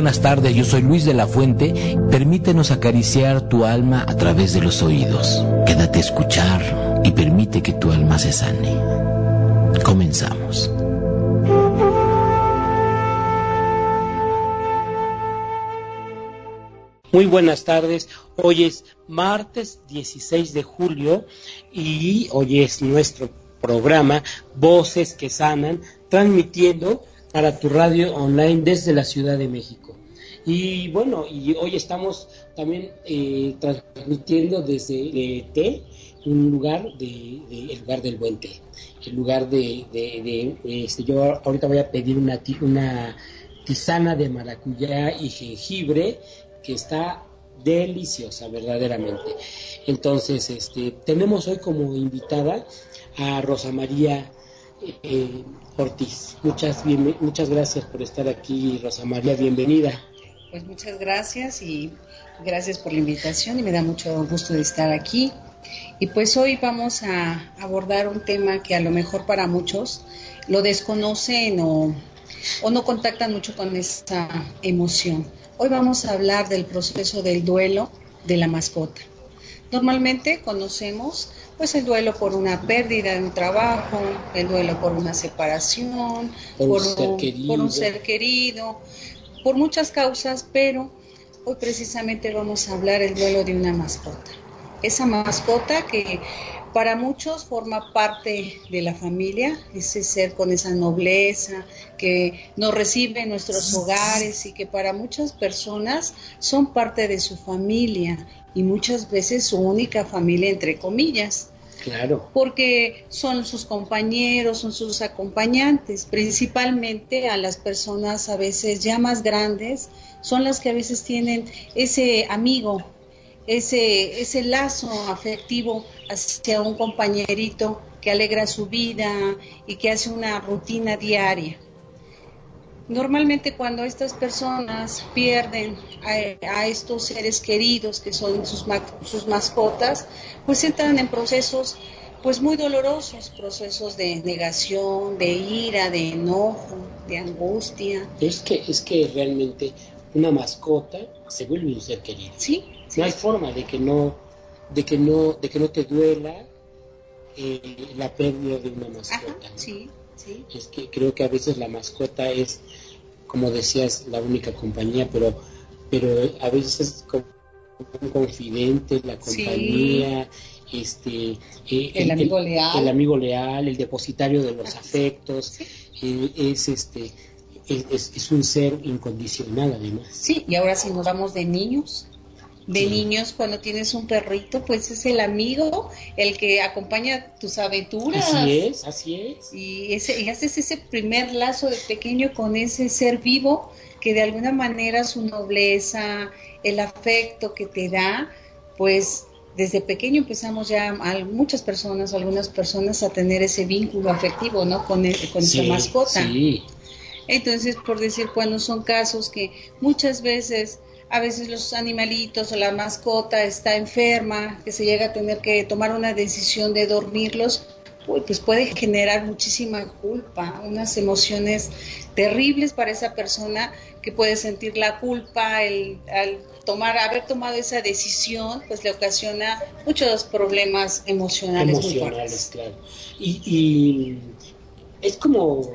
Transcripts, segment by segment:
buenas tardes, yo soy Luis de la Fuente. Permítenos acariciar tu alma a través de los oídos. Quédate a escuchar y permite que tu alma se sane. Comenzamos. Muy buenas tardes. Hoy es martes 16 de julio y hoy es nuestro programa Voces que Sanan, transmitiendo para tu radio online desde la Ciudad de México. Y bueno, y hoy estamos también eh, transmitiendo desde Té, un lugar de, el lugar del buen té, el lugar de, de, este, yo ahorita voy a pedir una, una tisana de maracuyá y jengibre que está deliciosa verdaderamente. Entonces, este, tenemos hoy como invitada a Rosa María eh, Ortiz. Muchas, muchas gracias por estar aquí, Rosa María, bienvenida. Pues muchas gracias y gracias por la invitación y me da mucho gusto de estar aquí. Y pues hoy vamos a abordar un tema que a lo mejor para muchos lo desconocen o, o no contactan mucho con esta emoción. Hoy vamos a hablar del proceso del duelo de la mascota. Normalmente conocemos pues el duelo por una pérdida de un trabajo, el duelo por una separación, por, un, ser querido, por muchas causas, pero hoy precisamente vamos a hablar el duelo de una mascota. Esa mascota que para muchos forma parte de la familia, ese ser con esa nobleza que nos recibe en nuestros hogares y que para muchas personas son parte de su familia y muchas veces su única familia, entre comillas. Claro. Porque son sus compañeros, son sus acompañantes, principalmente a las personas a veces ya más grandes, son las que a veces tienen ese amigo, ese, ese lazo afectivo hacia un compañerito que alegra su vida y que hace una rutina diaria. Normalmente cuando estas personas pierden a, estos seres queridos que son sus, sus mascotas, pues entran en procesos pues muy dolorosos, procesos de negación, de ira, de enojo, de angustia. Es que, es que realmente una mascota se vuelve un ser querido. Sí. No hay forma de que no, de que no, de que no te duela eh, la pérdida de una mascota. sí. Es que creo que a veces la mascota es, como decías, la única compañía, pero, pero a veces es como un confidente, la compañía, este, eh, el, amigo leal, el amigo leal, el depositario de los afectos, eh, es este, es, es, un ser incondicional además. Sí, y ahora si nos vamos de niños, de niños cuando tienes un perrito, pues es el amigo, el que acompaña tus aventuras. Así es, así es. Y, ese, y haces ese primer lazo de pequeño con ese ser vivo que de alguna manera su nobleza, el afecto que te da, pues desde pequeño empezamos ya muchas personas, algunas personas a tener ese vínculo afectivo, ¿no? Con, con esa mascota. Sí. Entonces, por decir, cuando son casos que muchas veces a veces los animalitos o la mascota está enferma, que se llega a tener que tomar una decisión de dormirlos, pues puede generar muchísima culpa, unas emociones terribles para esa persona que puede sentir la culpa, el, al tomar, haber tomado esa decisión, pues le ocasiona muchos problemas emocionales. Emocionales, claro. Y, y es como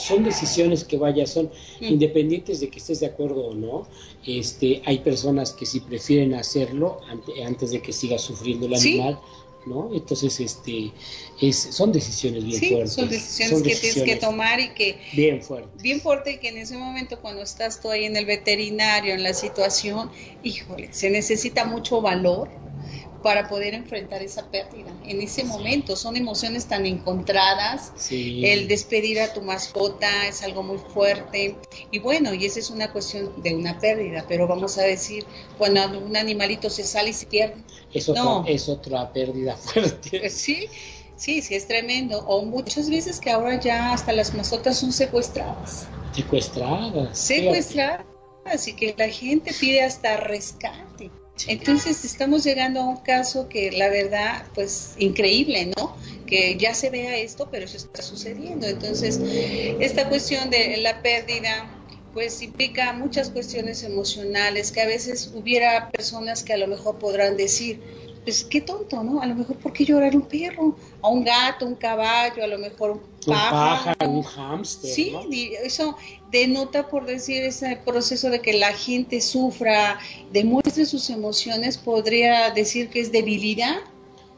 son decisiones que vaya, son mm. independientes de que estés de acuerdo o no. Este, hay personas que sí prefieren hacerlo antes de que siga sufriendo el animal. ¿No? Entonces, este, es, son decisiones bien fuertes. Son decisiones que tienes que tomar y que... Bien fuertes. Bien fuerte y que en ese momento cuando estás tú ahí en el veterinario, en la situación, híjole, se necesita mucho valor, para poder enfrentar esa pérdida. En ese momento son emociones tan encontradas. El despedir a tu mascota es algo muy fuerte. Y bueno, y esa es una cuestión de una pérdida, pero vamos a decir, cuando un animalito se sale y se pierde. Es otra, es otra pérdida fuerte. Pues sí, sí, sí, es tremendo. O muchas veces que ahora ya hasta las mascotas son secuestradas. Secuestradas. Secuestradas. Y que la gente pide hasta rescate. Entonces estamos llegando a un caso que la verdad, pues increíble, ¿no? Que ya se vea esto, pero eso está sucediendo. Entonces, esta cuestión de la pérdida, pues implica muchas cuestiones emocionales, que a veces hubiera personas que a lo mejor podrán decir, pues qué tonto, ¿no? A lo mejor, ¿por qué llorar un perro? A un gato, un caballo, a lo mejor un pájaro. un hámster. Sí, eso denota, por decir, ese proceso de que la gente sufra, demuestre sus emociones, podría decir que es debilidad.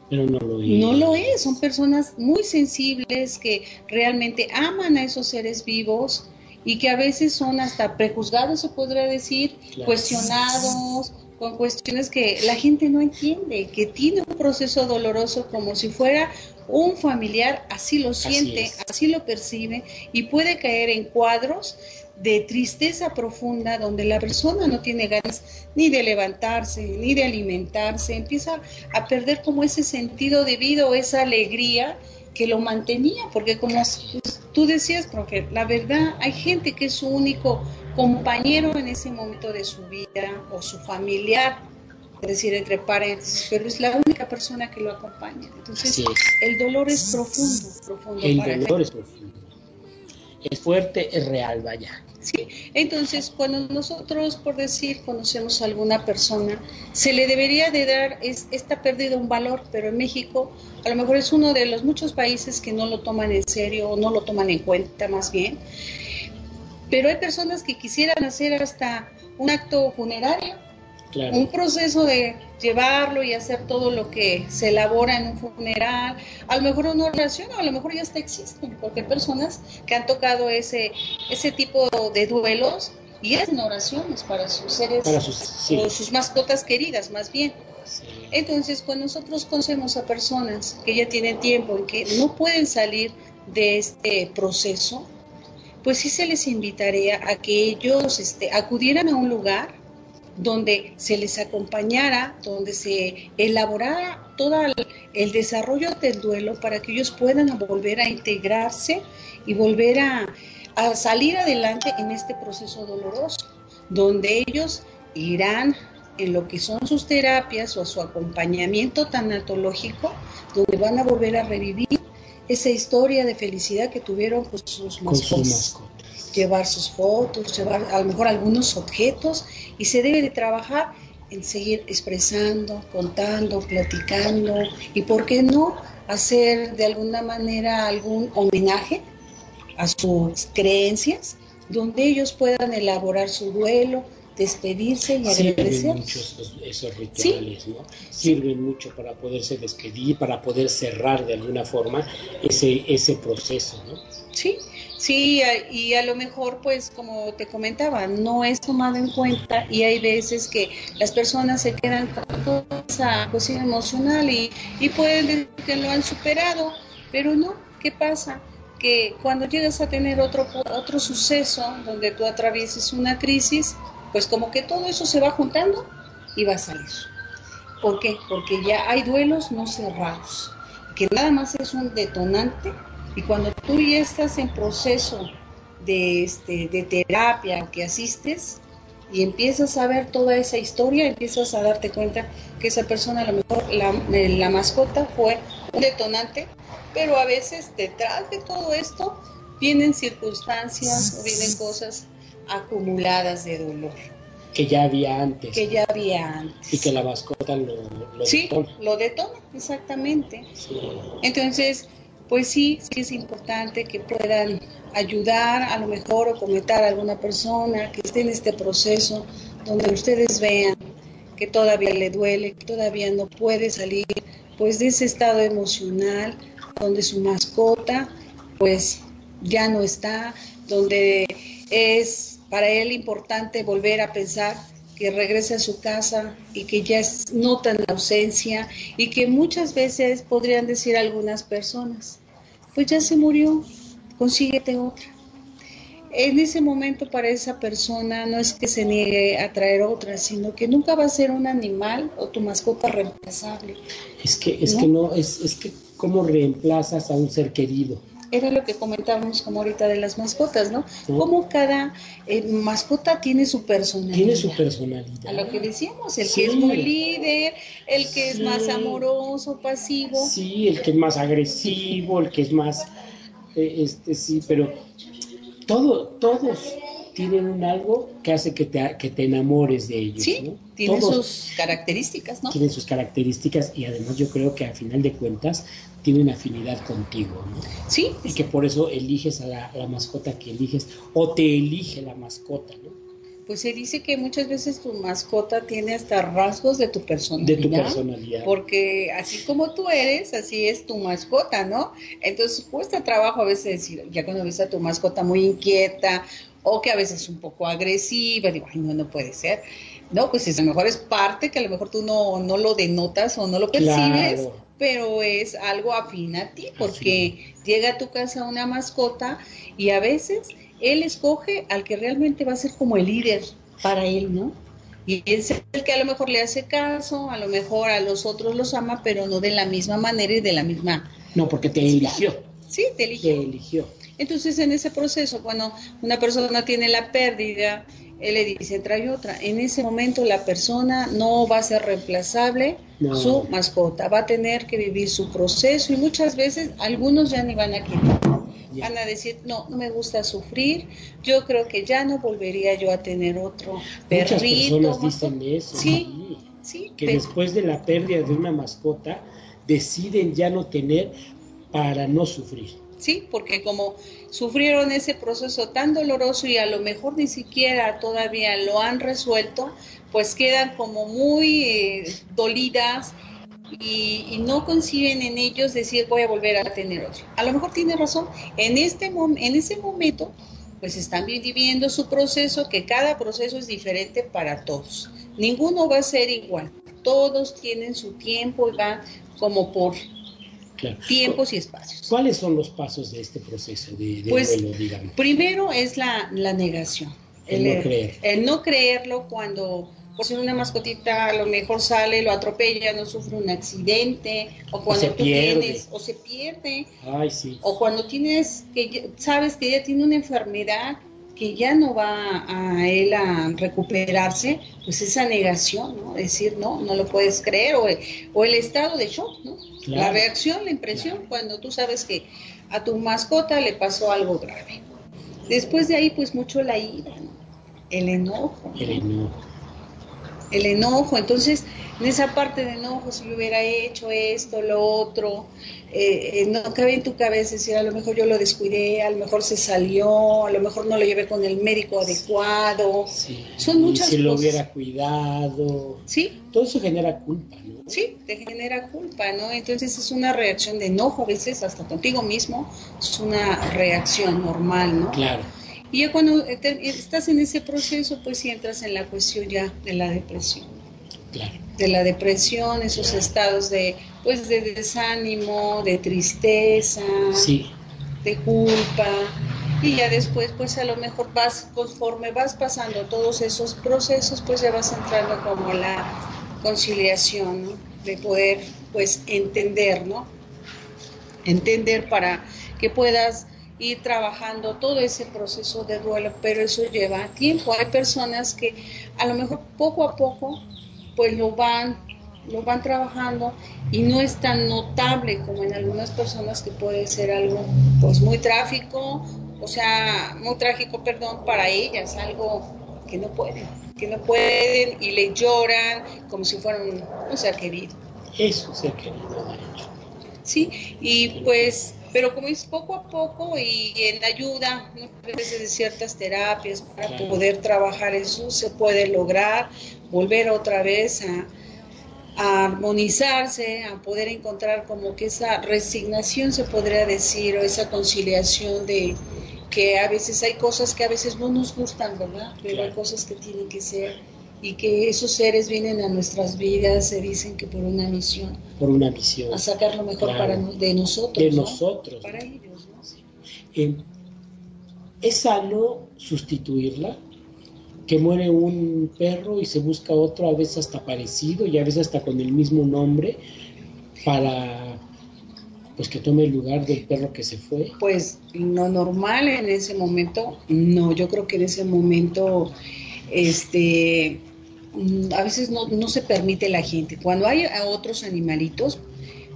Pero no lo es. No lo es, son personas muy sensibles que realmente aman a esos seres vivos y que a veces son hasta prejuzgados, se podría decir, cuestionados, con cuestiones que la gente no entiende, que tiene un proceso doloroso como si fuera un familiar, así lo siente, así, lo percibe y puede caer en cuadros de tristeza profunda donde la persona no tiene ganas ni de levantarse, ni de alimentarse, empieza a perder como ese sentido de vida o esa alegría que lo mantenía, porque como tú decías, profe, la verdad hay gente que es su único compañero en ese momento de su vida o su familiar, es decir, entre paréntesis, pero es la única persona que lo acompaña. Entonces, el dolor es profundo, profundo. El dolor es profundo. Es fuerte, es real, vaya. Sí, entonces cuando nosotros, por decir, conocemos a alguna persona, se le debería de dar es, esta pérdida un valor, pero en México a lo mejor es uno de los muchos países que no lo toman en serio o no lo toman en cuenta más bien. Pero hay personas que quisieran hacer hasta un acto funerario, un proceso de llevarlo y hacer todo lo que se elabora en un funeral, a lo mejor una oración, a lo mejor ya hasta existen, porque hay personas que han tocado ese, ese tipo de duelos y hacen oraciones para sus seres, para sus, sus mascotas queridas, más bien. Entonces, cuando nosotros conocemos a personas que ya tienen tiempo y que no pueden salir de este proceso, pues sí se les invitaría a que ellos este, acudieran a un lugar donde se les acompañara, donde se elaborara todo el, desarrollo del duelo para que ellos puedan volver a integrarse y volver a, a salir adelante en este proceso doloroso, donde ellos irán en lo que son sus terapias o su acompañamiento tanatológico, donde van a volver a revivir esa historia de felicidad que tuvieron con sus mascotas. Llevar sus fotos, llevar a lo mejor algunos objetos y se debe de trabajar en seguir expresando, contando, platicando y por qué no hacer de alguna manera algún homenaje a sus creencias donde ellos puedan elaborar su duelo, despedirse y agradecer. Sirven mucho esos, rituales, ¿no? Sirven mucho para poderse despedir, para poder cerrar de alguna forma ese, ese proceso, ¿no? Sí, Sí, y a lo mejor, pues, como te comentaba, no es tomado en cuenta y hay veces que las personas se quedan con esa cuestión emocional y, y pueden decir que lo han superado, pero no, ¿qué pasa? Que cuando llegas a tener otro, otro suceso donde tú atravieses una crisis, pues como que todo eso se va juntando y va a salir. ¿Por qué? Porque ya hay duelos no cerrados, que nada más es un detonante y cuando tú ya estás en proceso de, este, de terapia que asistes y empiezas a ver toda esa historia, empiezas a darte cuenta que esa persona a lo mejor la, la mascota fue un detonante, pero a veces detrás de todo esto vienen circunstancias o vienen cosas acumuladas de dolor. Que ya había antes. Que ya había antes. Y que la mascota lo, lo sí, lo detona, exactamente. Entonces, pues sí, sí es importante que puedan ayudar a lo mejor o comentar a alguna persona que esté en este proceso donde ustedes vean que todavía le duele, que todavía no puede salir pues de ese estado emocional donde su mascota pues ya no está, donde es para él importante volver a pensar que regrese a su casa y que ya notan la ausencia y que muchas veces podrían decir algunas personas, pues ya se murió, consíguete otra. En ese momento para esa persona no es que se niegue a traer otra, sino que nunca va a ser un animal o tu mascota reemplazable. Es que es que no es, es que cómo reemplazas a un ser querido era lo que comentábamos como ahorita de las mascotas, ¿no? Como cada eh, mascota tiene su personalidad. Tiene su personalidad. A lo que decíamos, el que es muy líder, el que es más amoroso, pasivo. Sí, el que es más agresivo, el que es más, eh, este, sí, pero todo, todos, tienen un algo que hace que te, que te enamores de ellos. Sí, ¿no? tienen Todos sus características, ¿no? tienen sus características y además yo creo que a final de cuentas tienen afinidad contigo, ¿no? Sí, Y que por eso eliges a la, la mascota que eliges o te elige la mascota, ¿no? pues se dice que muchas veces tu mascota tiene hasta rasgos de tu De personalidad. tu personalidad. Porque así como tú eres, así es tu mascota, ¿no? Entonces cuesta trabajo a veces decir, ya cuando ves a tu mascota muy inquieta o que a veces es un poco agresiva, digo, ay, no, no puede ser. No, pues a lo mejor es parte que a lo mejor tú no, no lo denotas o no lo percibes, Claro. pero es algo afín a ti, porque llega a tu casa una mascota y a veces él escoge al que realmente va a ser como el líder para él, ¿no? Y es el que a lo mejor le hace caso, a lo mejor a los otros los ama, pero no de la misma manera y de la misma... No, porque te eligió. Sí, te Te eligió. Entonces, en ese proceso, cuando una persona tiene la pérdida, él le dice, trae otra. En ese momento la persona no va a ser reemplazable, No. su mascota, va a tener que vivir su proceso y muchas veces algunos ya ni van a quitar. Van a decir, no, no me gusta sufrir, yo creo que ya no volvería yo a tener otro Muchas perrito. personas mascota". dicen eso. Sí, sí, Que después de la pérdida de una mascota deciden ya no tener para no sufrir. Sí, porque como sufrieron ese proceso tan doloroso y a lo mejor ni siquiera todavía lo han resuelto, pues quedan como muy eh, dolidas y, no conciben en ellos decir voy a volver a tener otro. A lo mejor tiene razón, en, este en ese momento pues están viviendo su proceso, que cada proceso es diferente para todos. Ninguno va a ser igual, todos tienen su tiempo y van como por Claro. tiempos y espacios. ¿Cuáles son los pasos de este proceso de, de Pues, duelo, digamos? Primero es la, la negación. El no creer. el no creerlo cuando pues una mascotita a lo mejor sale, lo atropella, no sufre un accidente, o cuando se tú pierde. tienes, o se pierde, Ay, sí. o cuando tienes que sabes que ya tiene una enfermedad que ya no va a él a recuperarse, pues esa negación, ¿no? Decir, no, no lo puedes creer, o, o el estado de shock, ¿no? La reacción, la impresión, Claro. cuando tú sabes que a tu mascota le pasó algo grave. Después de ahí, pues mucho la ira, ¿no? el enojo, El enojo. El enojo. Entonces, en esa parte de enojo, si yo hubiera hecho esto, lo otro, eh, eh, no cabe en tu cabeza decir, a lo mejor yo lo descuidé, a lo mejor se salió, a lo mejor no lo llevé con el médico adecuado. Sí. Son Y muchas si lo cosas. hubiera cuidado. Sí, Todo eso genera culpa, ¿no? sí, te genera culpa, ¿no? Entonces es una reacción de enojo, a veces hasta contigo mismo, es una reacción normal, ¿no? Claro. Y ya cuando te- estás en ese proceso, pues sí entras en la cuestión ya de la depresión. Claro. de la depresión, esos estados de pues de desánimo, de tristeza, Sí. de culpa y ya después pues a lo mejor vas conforme vas pasando todos esos procesos pues ya vas entrando como la conciliación ¿no? de poder pues entender, ¿no? Entender para que puedas ir trabajando todo ese proceso de duelo, pero eso lleva tiempo. Hay personas que a lo mejor poco a poco pues lo van lo van trabajando y no es tan notable como en algunas personas que puede ser algo pues muy trágico, o sea, muy trágico, perdón, para ellas, algo que no pueden, que no pueden y le lloran como si fueran un, un ser querido. Eso se ha querido. Sí, y pues, pero como es poco a poco y en ayuda, muchas veces de ciertas terapias para Claro. poder trabajar eso, se puede lograr volver otra vez a, a armonizarse, a poder encontrar como que esa resignación se podría decir, o esa conciliación de que a veces hay cosas que a veces no nos gustan, ¿verdad? Pero hay cosas que tienen que ser y que esos seres vienen a nuestras vidas, se dicen que por una misión Por una visión a sacar lo mejor Claro. para no- de nosotros. de ¿no? nosotros. Para ellos, ¿no? Eh, es sano sustituirla, que muere un perro y se busca otro, a veces hasta parecido y a veces hasta con el mismo nombre, para pues que tome el lugar del perro que se fue. Pues lo normal en ese momento, no, yo creo que en ese momento, este, a veces no, no se permite la gente. Cuando hay a otros animalitos,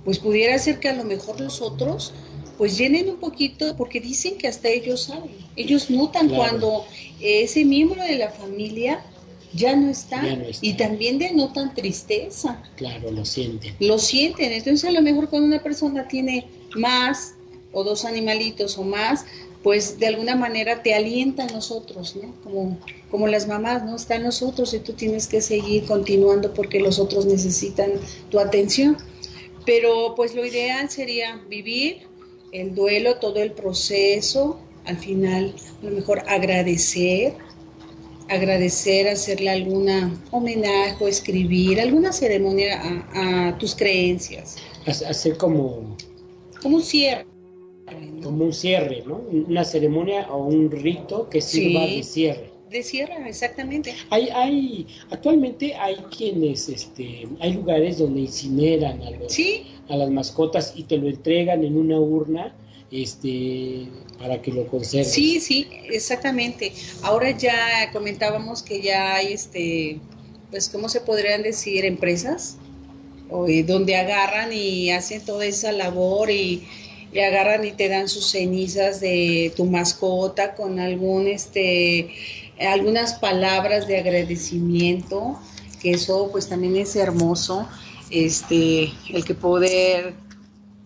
pues pudiera ser que a lo mejor los otros pues llenen un poquito, porque dicen que hasta ellos saben, ellos notan cuando ese miembro de la familia ya no está. Y también denotan tristeza. Claro, lo sienten. Lo sienten. Entonces a lo mejor cuando una persona tiene más o dos animalitos o más, pues de alguna manera te alienta a nosotros, ¿no? Como, como las mamás, ¿no? Está en nosotros y tú tienes que seguir continuando porque los otros necesitan tu atención. Pero pues lo ideal sería vivir el duelo, todo el proceso, al final a lo mejor agradecer, agradecer, hacerle alguna homenaje o escribir, alguna ceremonia a, tus creencias. Hacer como... Como un cierre. Como un cierre, ¿no? Una ceremonia o un rito que sirva de cierre. De cierre, exactamente. Hay, hay, actualmente hay quienes, este, hay lugares donde incineran a, a las mascotas y te lo entregan en una urna este para que lo conserves. Sí, sí, exactamente. Ahora ya comentábamos que ya hay este pues cómo se podrían decir empresas eh, donde agarran y hacen toda esa labor y, y, agarran y te dan sus cenizas de tu mascota con algún este algunas palabras de agradecimiento que eso pues también es hermoso este el que poder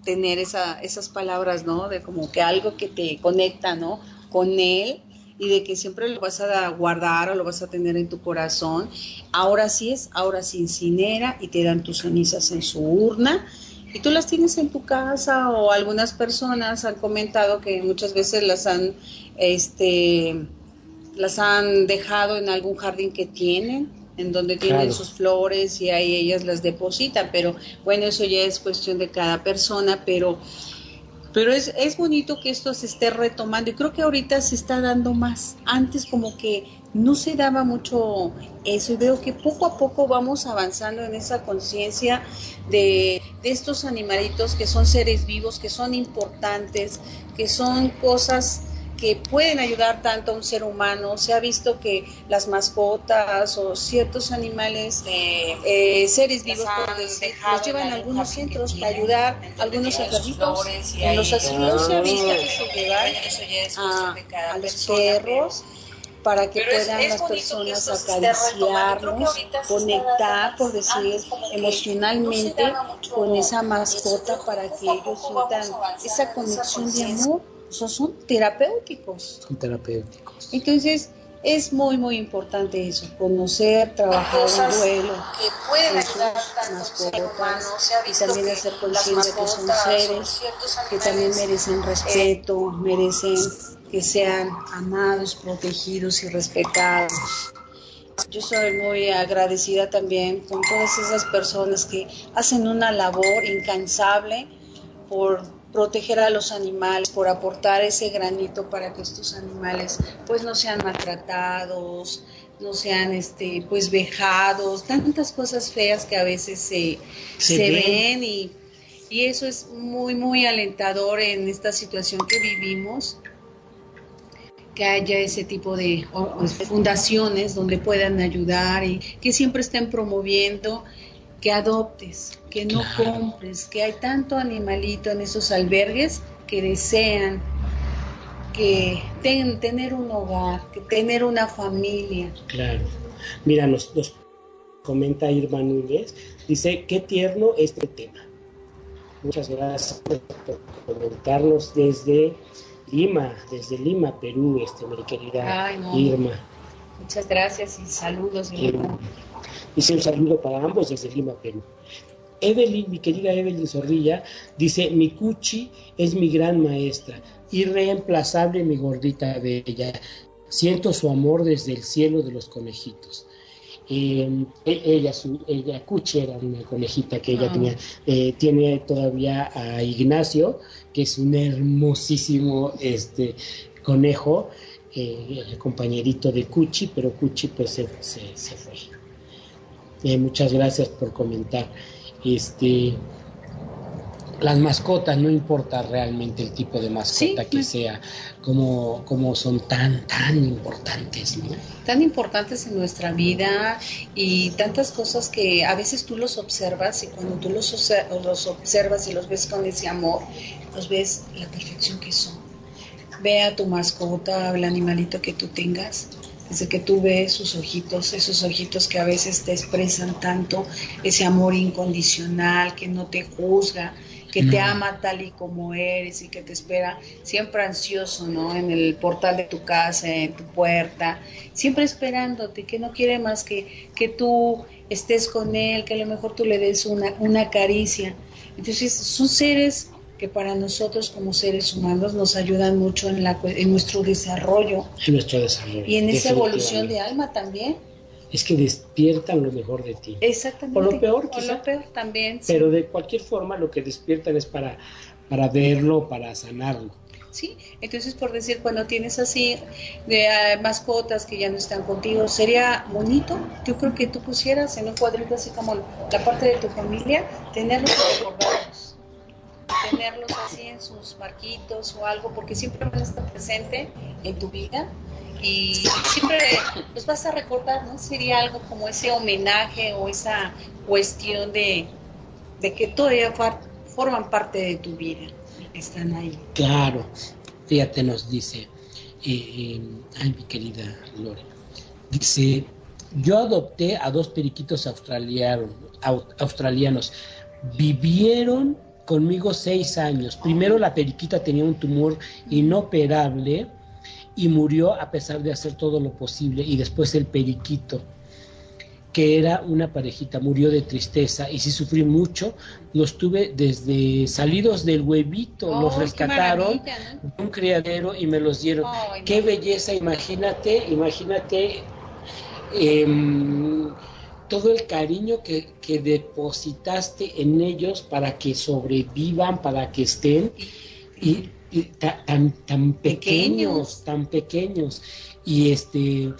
tener esa, esas palabras, ¿no? De como que algo que te conecta, ¿no? Con él y de que siempre lo vas a guardar o lo vas a tener en tu corazón. Ahora sí es, ahora se incinera y te dan tus cenizas en su urna y tú las tienes en tu casa o algunas personas han comentado que muchas veces las han, este, las han dejado en algún jardín que tienen en donde tienen sus flores y ahí ellas las depositan, pero bueno, eso ya es cuestión de cada persona, pero pero es, es bonito que esto se esté retomando y creo que ahorita se está dando más. Antes como que no se daba mucho eso y veo que poco a poco vamos avanzando en esa conciencia de, de estos animalitos que son seres vivos, que son importantes, que son cosas que pueden ayudar tanto a un ser humano. Se ha visto que las mascotas o ciertos animales, eh, seres vivos, decir, los llevan a algunos centros para ayudar a algunos enfermitos. En los asilos se ha visto que se llevan a, los perros para que puedan las personas acariciarnos, conectar, por decir, emocionalmente con esa mascota para que ellos sientan esa conexión de amor son terapéuticos. Son terapéuticos. Entonces, es muy, muy importante eso, conocer, trabajar el duelo, que pueden ayudar mascotas y también hacer consciente que son seres que también merecen respeto, merecen que sean amados, protegidos y respetados. Yo soy muy agradecida también con todas esas personas que hacen una labor incansable por proteger a los animales, por aportar ese granito para que estos animales pues no sean maltratados, no sean este pues vejados, tantas cosas feas que a veces se, ven, y, y eso es muy muy alentador en esta situación que vivimos que haya ese tipo de fundaciones donde puedan ayudar y que siempre estén promoviendo que adoptes, que no compres, que hay tanto animalito en esos albergues que desean que tener un hogar, que tener una familia. Claro. Mira, nos, comenta Irma Núñez, dice, qué tierno este tema. Muchas gracias por comentarnos desde Lima, desde Lima, Perú, este, mi querida Irma. Muchas gracias y saludos. Irma. Dice un saludo para ambos desde Lima, Perú. Evelyn, mi querida Evelyn Zorrilla, dice, mi cuchi es mi gran maestra, irreemplazable mi gordita bella. Siento su amor desde el cielo de los conejitos. Em, e, ella, su, ella, Cuchi era una conejita que ella ah. tenía, eh, tiene todavía a Ignacio, que es un hermosísimo este, conejo, eh, el compañerito de Cuchi, pero Cuchi pues se, se fue. Eh, muchas gracias por comentar. Este, las mascotas, no importa realmente el tipo de mascota que sea, como, como son tan, tan importantes, ¿no? Tan importantes en nuestra vida y tantas cosas que a veces tú los observas y cuando tú los, los observas y los ves con ese amor, los ves la perfección que son. Ve a tu mascota, al animalito que tú tengas, desde que tú ves sus ojitos, esos ojitos que a veces te expresan tanto, ese amor incondicional, que no te juzga, que te ama tal y como eres y que te espera siempre ansioso, ¿no? En el portal de tu casa, en tu puerta, siempre esperándote, que no quiere más que, que tú estés con él, que a lo mejor tú le des una, una caricia. Entonces, son seres que para nosotros como seres humanos nos ayudan mucho en, la, en nuestro desarrollo. En nuestro desarrollo. Y en esa evolución de alma también. Es que despiertan lo mejor de ti. Exactamente. O lo peor, O lo peor también. Pero de cualquier forma lo que despiertan es para, para verlo, para sanarlo. Sí, entonces por decir, cuando tienes así de uh, mascotas que ya no están contigo, sería bonito, yo creo que tú pusieras en un cuadrito así como la parte de tu familia, tenerlos recordados, tenerlos así en sus marquitos o algo, porque siempre van a estar presente en tu vida y siempre los vas a recordar, ¿no? Sería algo como ese homenaje o esa cuestión de, de que todavía forman parte de tu vida están ahí. Claro, fíjate, nos dice, eh, ay, mi querida Lore, dice, yo adopté a dos periquitos australianos, australianos, vivieron conmigo seis años. Primero la periquita tenía un tumor inoperable y murió a pesar de hacer todo lo posible, y después el periquito que era una parejita, murió de tristeza y sí sufrí mucho. Los tuve desde salidos del huevito, Oh, los rescataron de un criadero y me los dieron. Qué no. belleza, imagínate, imagínate em, todo el cariño que, que depositaste en ellos para que sobrevivan, para que estén y, y ta- tan, tan pequeños, Pequeños. tan pequeños. Y este,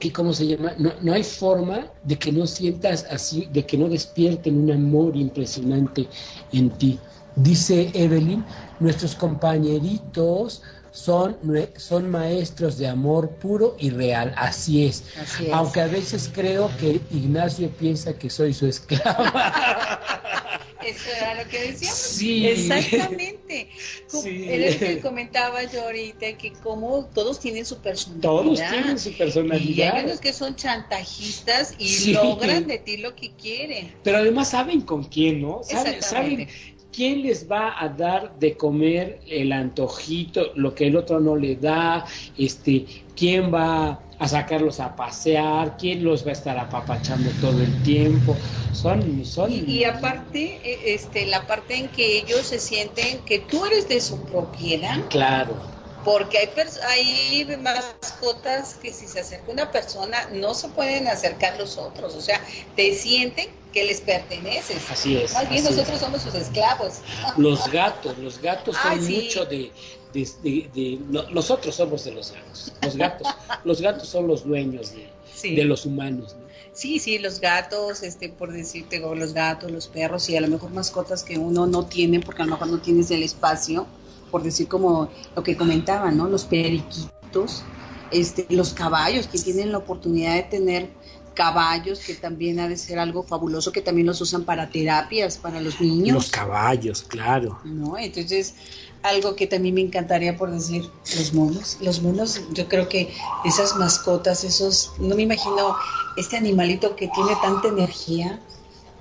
¿y cómo se llama? No, no hay forma de que no sientas así, de que no despierten un amor impresionante en ti. Dice Evelyn, nuestros compañeritos son, son maestros de amor puro y real, así es. Así es. Aunque a veces creo que Ignacio piensa que soy su esclava. Eso era lo que decíamos. Sí. Exactamente. Sí. Era lo que comentaba yo ahorita, que como todos tienen su personalidad. Todos tienen su Y hay personalidad. unos que son chantajistas y Sí. logran de ti lo que quieren. Pero además saben con quién, ¿no? Saben quién les va a dar de comer el antojito, lo que el otro no le da, este, quién va a sacarlos a pasear, quién los va a estar apapachando todo el tiempo. Son, son. Y, y aparte, e- este, la parte en que ellos se sienten que tú eres de su propiedad, Claro. porque hay, hay mascotas que si se acerca una persona no se pueden acercar los otros, o sea, te sienten que les perteneces. Así es. Más bien es. nosotros somos sus esclavos. Los gatos, los gatos son Ay, sí. mucho de, de, de- de- no- nosotros somos de los gatos, los gatos, los gatos son los dueños de, Sí. de los humanos, ¿no? Sí, sí, los gatos, este, por decirte, los gatos, los perros, y a lo mejor mascotas que uno no tiene, porque a lo mejor no tienes el espacio, por decir como lo que comentaban, ¿no? Los periquitos, este, los caballos, que tienen la oportunidad de tener caballos, que también ha de ser algo fabuloso, que también los usan para terapias, para los niños. Los caballos, claro. ¿no? Entonces, algo que también me encantaría por decir, los monos. Los monos, yo creo que esas mascotas, esos, no me imagino este animalito que tiene tanta energía,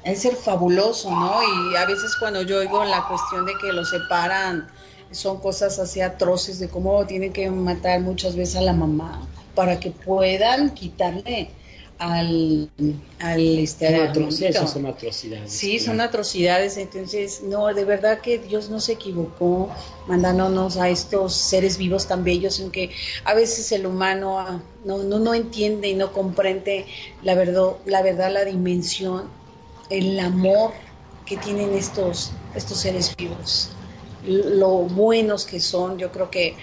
es ser fabuloso, ¿no? Y a veces cuando yo oigo la cuestión de que los separan, son cosas así atroces de cómo tienen que matar muchas veces a la mamá para que puedan quitarle al, al este esas son atrocidades. Sí, son atrocidades, entonces, no, de verdad que Dios no se equivocó mandándonos a estos seres vivos tan bellos, aunque a veces el humano ah, no, no, no entiende y no comprende la verdad, la verdad, la dimensión, el amor que tienen estos, estos seres vivos, lo buenos que son, yo creo que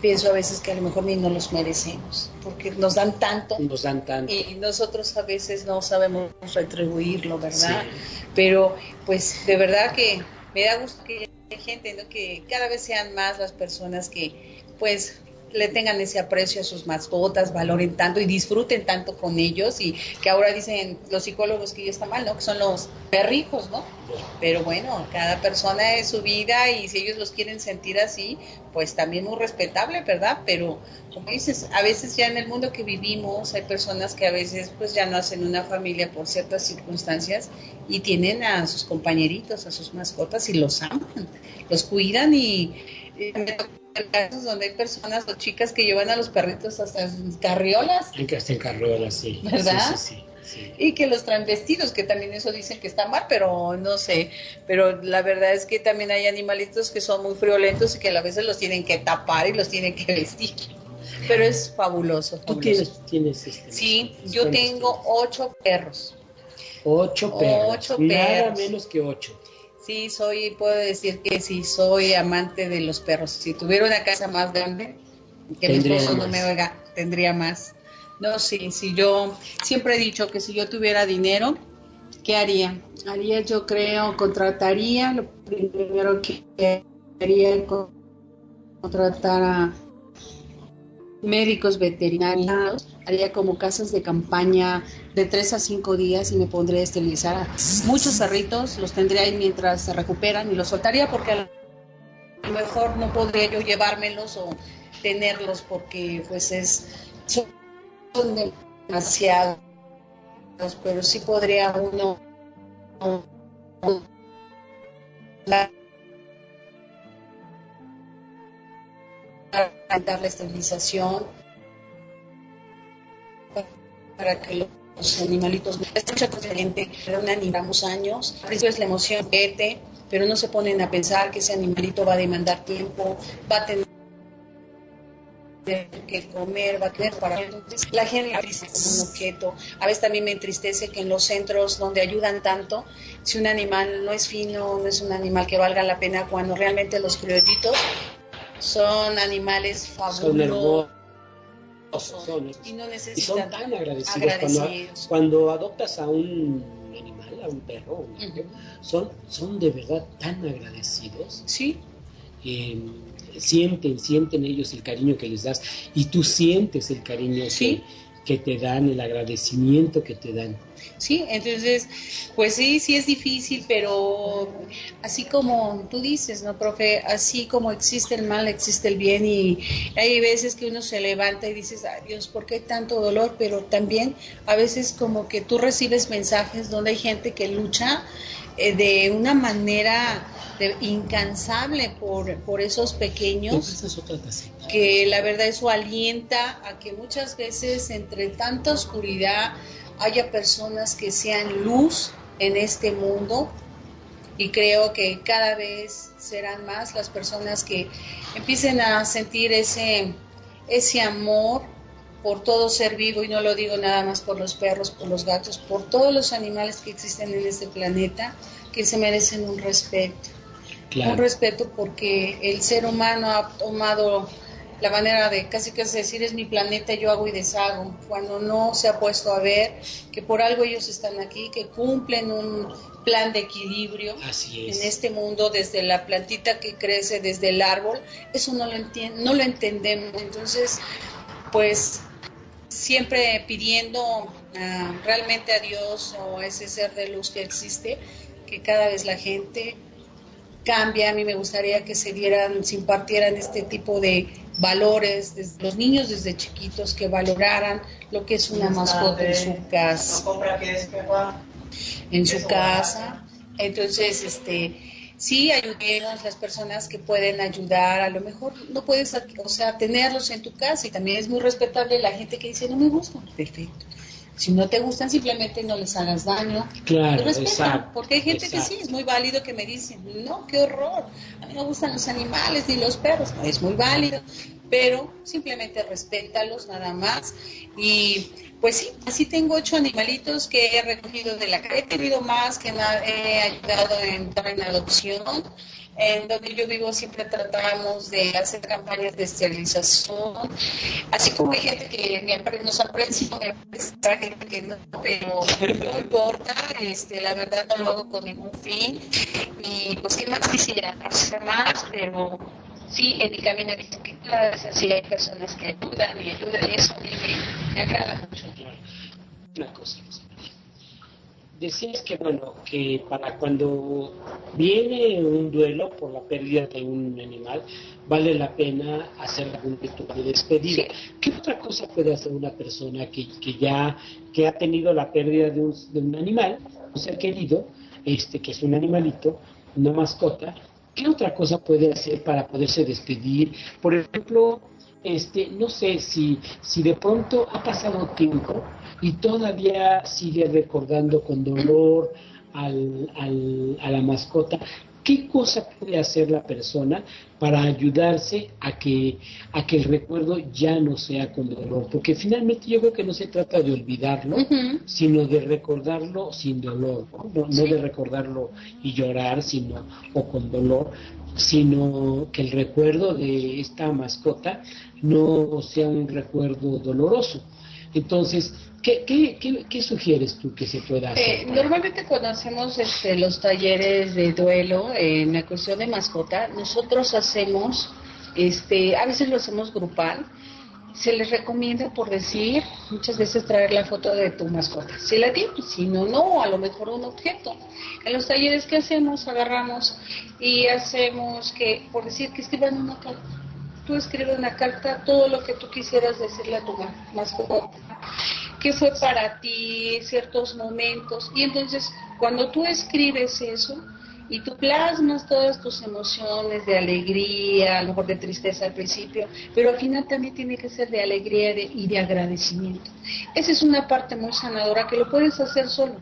pienso a veces que a lo mejor ni no los merecemos, porque nos dan tanto Nos dan tanto. y nosotros a veces no sabemos retribuirlo, ¿verdad? Sí. Pero pues de verdad que me da gusto que haya gente, ¿no? Que cada vez sean más las personas que pues le tengan ese aprecio a sus mascotas, valoren tanto y disfruten tanto con ellos y que ahora dicen los psicólogos que ya está mal, ¿no? Que son los perrijos, ¿no? Pero bueno, cada persona es su vida y si ellos los quieren sentir así, pues también muy respetable, ¿verdad? Pero como dices, a veces ya en el mundo que vivimos hay personas que a veces pues ya no hacen una familia por ciertas circunstancias y tienen a sus compañeritos, a sus mascotas y los aman, los cuidan y, y casos donde hay personas o chicas que llevan a los perritos hasta carriolas. Hasta en carriolas, sí. ¿Verdad? Sí, sí, sí, Y que los traen vestidos, que también eso dicen que está mal, pero no sé. Pero la verdad es que también hay animalitos que son muy friolentos y que a veces los tienen que tapar y los tienen que vestir. Pero es fabuloso. ¿Tú tienes, tienes este, Sí, yo tengo ocho perros. Ocho perros. Ocho Nada perros. menos que ocho. Sí, soy, puedo decir que sí, soy amante de los perros. Si tuviera una casa más grande, que mi esposo no me oiga, tendría más. No, sí, si yo siempre he dicho que si yo tuviera dinero, ¿qué haría? Haría, yo creo, contrataría, lo primero que haría es contratar a médicos veterinarios, haría como casas de campaña de tres a cinco días y me pondría a esterilizar a muchos perritos, los tendría ahí mientras se recuperan y los soltaría porque a lo mejor no podría yo llevármelos o tenerlos porque pues es son demasiados, pero sí podría uno dar la esterilización para que los animalitos es mucha cosa gente un animamos años es la emoción vete pero no se ponen a pensar que ese animalito va a demandar tiempo va a tener que comer, va a tener para la gente como un objeto. A veces también me entristece que en los centros donde ayudan tanto, si un animal no es fino, no es un animal que valga la pena, cuando realmente los criollitos son animales Son hermosos. fabulosos Son, y no y son necesitan tan agradecidos, agradecidos. Cuando, cuando adoptas a un animal, a un perro, un son, son de verdad tan agradecidos. Sí, eh, sienten, sienten ellos el cariño que les das y tú sientes el cariño que- Sí. que, te dan, el agradecimiento que te dan. Sí, entonces, pues sí, sí es difícil, pero así como tú dices, ¿no, profe? Así como existe el mal, existe el bien y hay veces que uno se levanta y dices, ay Dios, ¿por qué tanto dolor? Pero también a veces como que tú recibes mensajes donde hay gente que lucha eh, de una manera de- incansable por, por esos pequeños es que la verdad eso alienta a que muchas veces entre tanta oscuridad haya personas que sean luz en este mundo y creo que cada vez serán más las personas que empiecen a sentir ese ese amor por todo ser vivo y no lo digo nada más por los perros, por los gatos, por todos los animales que existen en este planeta que se merecen un respeto Claro. un respeto porque el ser humano ha tomado la manera de casi casi decir es mi planeta, yo hago y deshago, cuando no se ha puesto a ver que por algo ellos están aquí, que cumplen un plan de equilibrio Así es. en este mundo desde la plantita que crece desde el árbol, eso no lo entiende, no lo entendemos, entonces pues siempre pidiendo ah, realmente a Dios o a ese ser de luz que existe, que cada vez la gente cambie. A mí me gustaría que se dieran, se impartieran este tipo de valores, desde los niños desde chiquitos, que valoraran lo que es una mascota en su casa en su casa. Entonces, este, sí, ayudemos las personas que pueden ayudar. A lo mejor no puedes, o sea, tenerlos en tu casa y también es muy respetable la gente que dice no me gustan. Perfecto. Si no te gustan, simplemente no les hagas daño. Claro, respeta, exacto, porque hay gente que sí, es muy válido que me dicen, no, qué horror, a mí no me gustan los animales ni los perros, no, es muy válido, pero simplemente respétalos nada más. Y pues sí, así tengo ocho animalitos que he recogido de la calle, he tenido más que nada, he ayudado en dar en adopción. En donde yo vivo siempre tratamos de hacer campañas de esterilización, así como hay gente que me nos me aprecia, gente que no, pero no importa, este, la verdad no lo hago con ningún fin. Y pues, ¿qué más quisiera? Hacer más, pero sí, en mi camino que sí hay personas que ayudan y ayudan eso a mí me, agrada mucho. Una cosa, decías que bueno, que para cuando viene un duelo por la pérdida de un animal, vale la pena hacer algún ritual de despedida. ¿Qué otra cosa puede hacer una persona que, que ya que ha tenido la pérdida de un, de un animal, un ser querido, este que es un animalito, una mascota, ¿qué otra cosa puede hacer para poderse despedir? Por ejemplo, este, no sé si, si de pronto ha pasado tiempo y todavía sigue recordando con dolor al, al, a la mascota, ¿qué cosa puede hacer la persona para ayudarse a que, a que el recuerdo ya no sea con dolor? Porque finalmente yo creo que no se trata de olvidarlo, sino de recordarlo sin dolor, no, de recordarlo y llorar, sino o con dolor, sino que el recuerdo de esta mascota no sea un recuerdo doloroso. Entonces, ¿Qué, qué, qué, sugieres tú que se pueda hacer? Eh, normalmente cuando hacemos este, los talleres de duelo en la cuestión de mascota, nosotros hacemos, este, a veces lo hacemos grupal, se les recomienda por decir muchas veces traer la foto de tu mascota. Si la tienes, si no, no, a lo mejor un objeto. En los talleres que hacemos, agarramos y hacemos que, por decir, que escriban una carta. Tú escribes una carta, todo lo que tú quisieras decirle a tu mascota qué fue para ti, ciertos momentos. Y entonces, cuando tú escribes eso y tú plasmas todas tus emociones de alegría, a lo mejor de tristeza al principio, pero al final también tiene que ser de alegría y de agradecimiento. Esa es una parte muy sanadora que lo puedes hacer solo.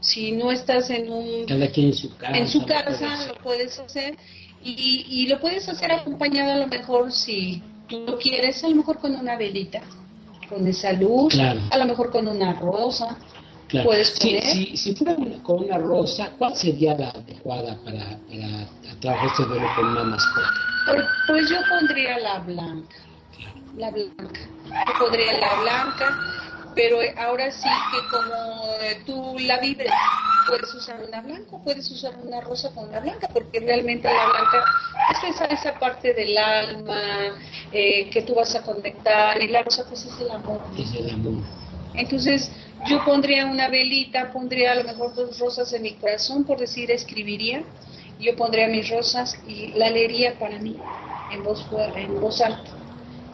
Si no estás en un... en su casa. En su casa lo puedes hacer y, y lo puedes hacer acompañado a lo mejor si tú lo quieres, a lo mejor con una velita con esa luz, a lo mejor con una rosa. Puedes poner. Si, si, fuera con una rosa, ¿cuál sería la adecuada para, para trabajar este duelo con una mascota? Pues, pues, yo pondría la blanca. La blanca. Yo pondría la blanca, pero ahora sí que como tú la vibres, puedes usar una blanca, puedes usar una rosa con la blanca, porque realmente la blanca es esa, esa parte del alma, eh, que tú vas a conectar, y la rosa pues es el amor. Es el amor. Entonces, yo pondría una velita, pondría a lo mejor dos rosas en mi corazón, por decir, escribiría, yo pondría mis rosas y la leería para mí, en voz, en voz alta.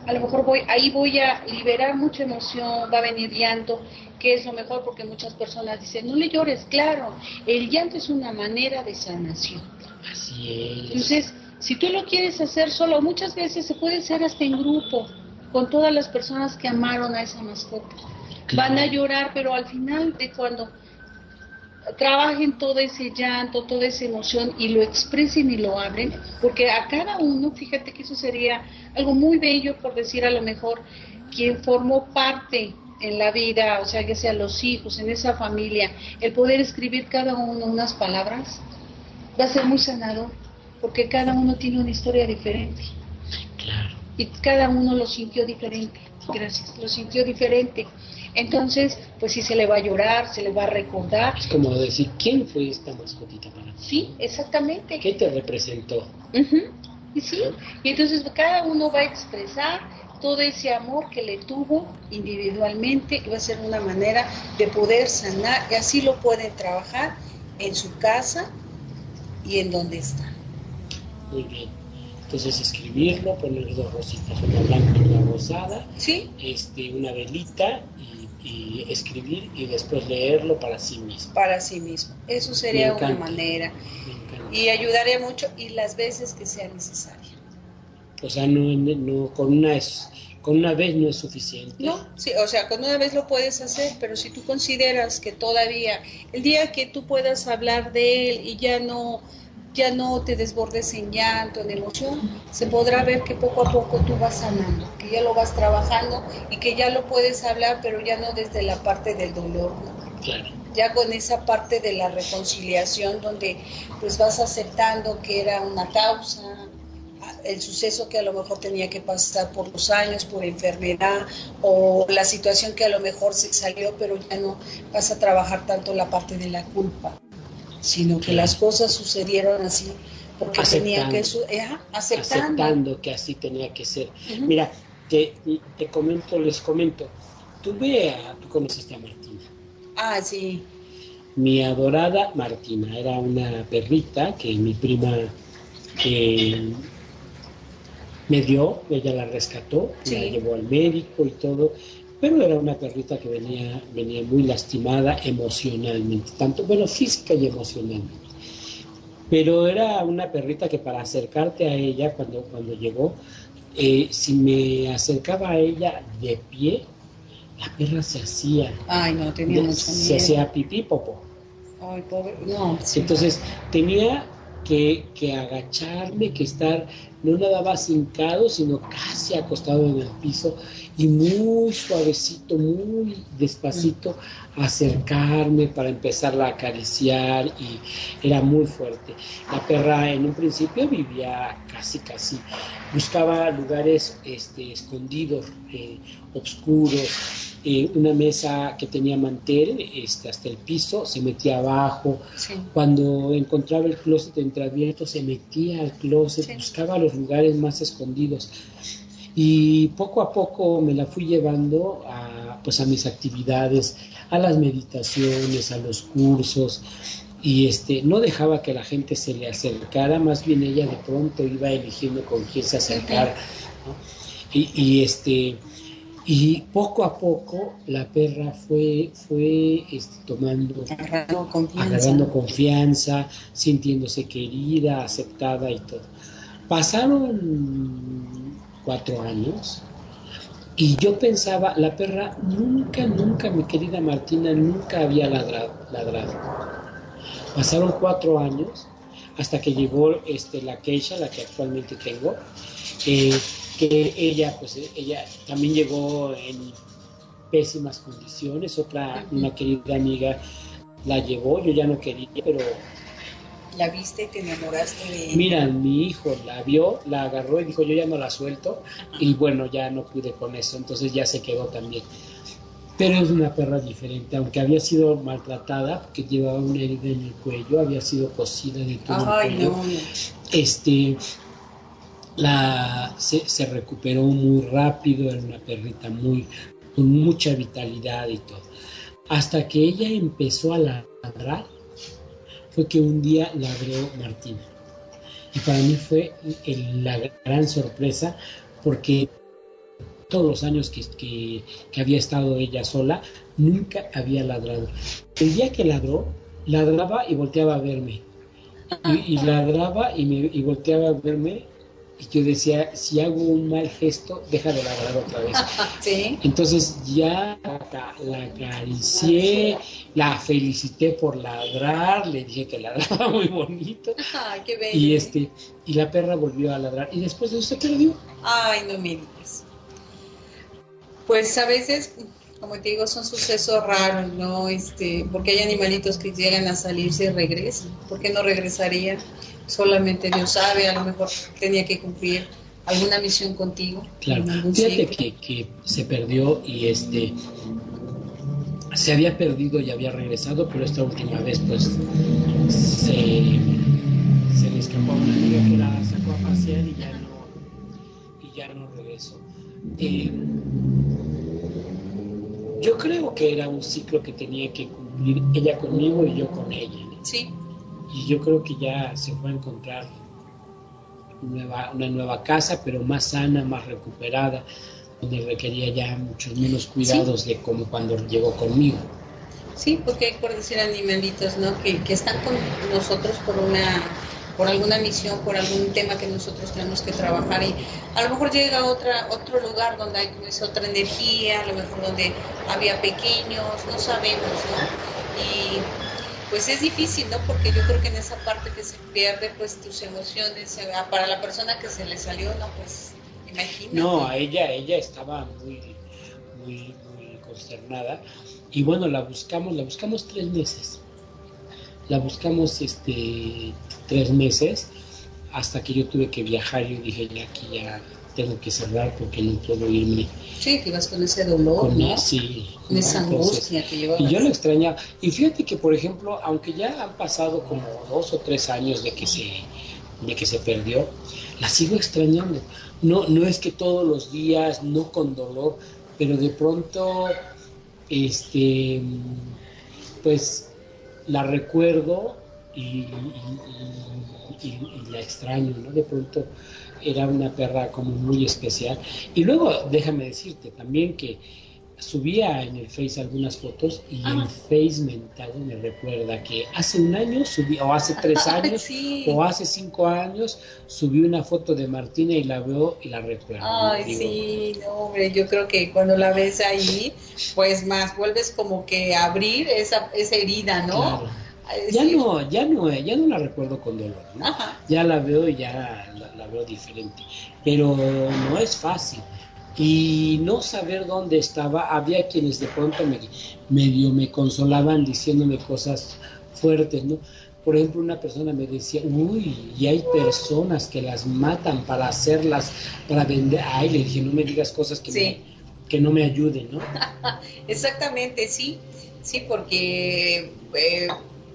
A lo mejor voy, ahí voy a liberar mucha emoción, va a venir llanto, que es lo mejor porque muchas personas dicen, no le llores, claro, el llanto es una manera de sanación. Así es. Entonces, si tú lo quieres hacer solo, muchas veces se puede hacer hasta en grupo, con todas las personas que amaron a esa mascota. Van a llorar, pero al final de cuando trabajen todo ese llanto, toda esa emoción y lo expresen y lo abren, porque a cada uno, fíjate que eso sería algo muy bello por decir a lo mejor quien formó parte en la vida, o sea, que sean los hijos, en esa familia, el poder escribir cada uno unas palabras, va a ser muy sanador porque cada uno tiene una historia diferente. Claro. Y cada uno lo sintió diferente. Gracias, lo sintió diferente. Entonces, pues sí se le va a llorar, se le va a recordar. Es como decir, ¿quién fue esta mascotita para ti? Sí, exactamente. ¿Qué te representó? Y sí, y entonces cada uno va a expresar todo ese amor que le tuvo individualmente y va a ser una manera de poder sanar y así lo pueden trabajar en su casa y en donde está. Muy bien. Entonces escribirlo, poner dos rositas, una blanca y una rosada, ¿Sí? este, una velita y, escribir y después leerlo para sí mismo. Para sí mismo. Eso sería una manera. Y ayudaría mucho y las veces que sea necesaria. O sea, no, no con una es, con una vez no es suficiente. No, sí, o sea, con una vez lo puedes hacer, pero si tú consideras que todavía el día que tú puedas hablar de él y ya no ya no te desbordes en llanto, en emoción, se podrá ver que poco a poco tú vas sanando, que ya lo vas trabajando y que ya lo puedes hablar, pero ya no desde la parte del dolor, Claro. Ya con esa parte de la reconciliación donde pues vas aceptando que era una causa, el suceso que a lo mejor tenía que pasar por los años, por enfermedad o la situación que a lo mejor se salió, pero ya no vas a trabajar tanto la parte de la culpa sino que las cosas sucedieron así porque tenía que eh, aceptando. que así tenía que ser. Mira, te, te comento, les comento, tuve a, tú conociste a Martina. Ah, sí. Mi adorada Martina, era una perrita que mi prima eh, me dio, ella la rescató, la llevó al médico y todo, pero era una perrita que venía, venía muy lastimada emocionalmente, tanto, bueno, física y emocionalmente. Pero era una perrita que para acercarte a ella cuando, cuando llegó, eh, si me acercaba a ella de pie, la perra se hacía. Ay, no, tenía Se hacía pipí, popo. Ay, pobre, no. Entonces, tenía que, que, agacharme, que estar no nada más hincado, sino casi acostado en el piso y muy suavecito, muy despacito acercarme para empezarla a acariciar y era muy fuerte. La perra en un principio vivía casi, casi, buscaba lugares este, escondidos, eh, oscuros, eh, una mesa que tenía mantel este, hasta el piso, se metía abajo. Cuando encontraba el closet entreabierto, se metía al closet, buscaba los lugares más escondidos. Y poco a poco me la fui llevando a, pues, a mis actividades, a las meditaciones, a los cursos. Y este, no dejaba que la gente se le acercara, más bien ella de pronto iba eligiendo con quién se acercar. y, y este, y poco a poco la perra fue, fue este, tomando, agarrando confianza. sintiéndose querida, aceptada y todo. Pasaron cuatro años y yo pensaba, la perra nunca, nunca, mi querida Martina, nunca había ladrado. ladrado. Pasaron cuatro años hasta que llegó este, la queja, la que actualmente tengo. Eh, que ella, pues ella también llegó en pésimas condiciones, otra, una querida amiga la llevó, yo ya no quería, pero... ¿La viste y te enamoraste de Mira, mi hijo la vio, la agarró y dijo, yo ya no la suelto, y bueno, ya no pude con eso, entonces ya se quedó también. Pero es una perra diferente, aunque había sido maltratada, porque llevaba una herida en el cuello, había sido cosida de todo el cuello. Este, la, se, recuperó muy rápido, era una perrita muy, con mucha vitalidad y todo. Hasta que ella empezó a ladrar, fue que un día ladró Martina. Y para mí fue la gran sorpresa porque todos los años que, que, había estado ella sola, nunca había ladrado. El día que ladró, ladraba y volteaba a verme. Y, ladraba y, me, y volteaba a verme y yo decía, si hago un mal gesto, deja de ladrar otra vez. Entonces ya la acaricié, la felicité por ladrar, le dije que ladraba muy bonito. Y este, y la perra volvió a ladrar y después de eso se perdió. Ay, no me digas. Pues a veces, como te digo, son sucesos raros, ¿no? Este, porque hay animalitos que llegan a salirse y regresan. ¿Por qué no regresarían? Solamente Dios sabe, a lo mejor tenía que cumplir alguna misión contigo. Claro, fíjate que, se perdió y este se había perdido y había regresado, pero esta última vez pues se, le escapó a una amiga que la sacó a pasear y ya no, y ya no regresó. Eh, yo creo que era un ciclo que tenía que cumplir ella conmigo y yo con ella. Sí y yo creo que ya se fue a encontrar una nueva casa, pero más sana, más recuperada, donde requería ya muchos menos cuidados de como cuando llegó conmigo. Sí, porque hay por decir animalitos, ¿no? Que, que están con nosotros por una por alguna misión, por algún tema que nosotros tenemos que trabajar y a lo mejor llega a otra, otro lugar donde hay pues, otra energía, a lo mejor donde había pequeños, no sabemos, ¿no? Y pues es difícil, ¿no? Porque yo creo que en esa parte que se pierde, pues tus emociones, para la persona que se le salió, no, pues imagínate. No, a ella, ella estaba muy, muy, muy consternada y bueno, la buscamos, la buscamos tres meses. La buscamos este tres meses hasta que yo tuve que viajar. Yo dije, ya aquí ya tengo que cerrar porque no puedo irme. Sí, que vas con ese dolor, con ¿no? sí, con esa angustia que llevas. Y yo lo extrañaba. Y fíjate que, por ejemplo, aunque ya han pasado como dos o tres años de que se de que se perdió, la sigo extrañando. No, no es que todos los días, no con dolor, pero de pronto, este, pues la recuerdo y, la extraño, ¿no? De pronto era una perra como muy especial. Y luego, déjame decirte también que subía en el Face algunas fotos y el Face mental me recuerda que hace un año subí, o hace tres años, o hace cinco años, subí una foto de Martina y la veo y la recuerdo. Ay, sí, hombre, yo creo que cuando la ves ahí, pues más vuelves como que a abrir esa, esa herida, ¿no? Ya no, ya no, ya no la recuerdo con dolor, Ya la veo y ya la veo diferente, pero no es fácil. Y no saber dónde estaba, había quienes de pronto me, medio me consolaban diciéndome cosas fuertes, ¿no? Por ejemplo, una persona me decía, uy, y hay personas que las matan para hacerlas, para vender. Ay, le dije, no me digas cosas que, que no me ayuden, ¿no? Exactamente, sí, sí, porque eh,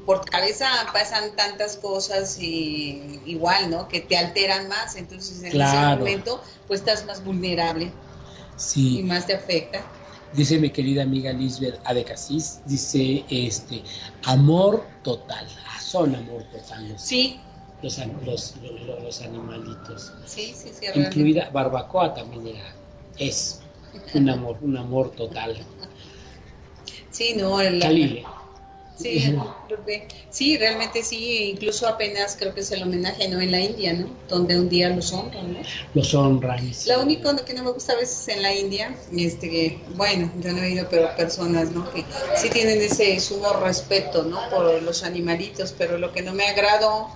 por cabeza pasan tantas cosas y igual, ¿no? Que te alteran más, entonces en ese momento pues estás más vulnerable. Sí. Y más te afecta. Dice mi querida amiga Lisbeth Adecasis, dice este amor total, ah, son amor total. Los, sí. Los, los, los, animalitos. Sí, sí, sí. Incluida barbacoa también era, es un amor, un amor total. Sí, no, el, Sí, sí, realmente sí, incluso apenas creo que es el homenaje, ¿no? En la India, ¿no? Donde un día los honran, ¿no? Los honran. Lo único que no me gusta a veces en la India, este, bueno, yo no he oído, pero personas, ¿no? Que sí tienen ese sumo respeto, ¿no? Por los animalitos, pero lo que no me agrado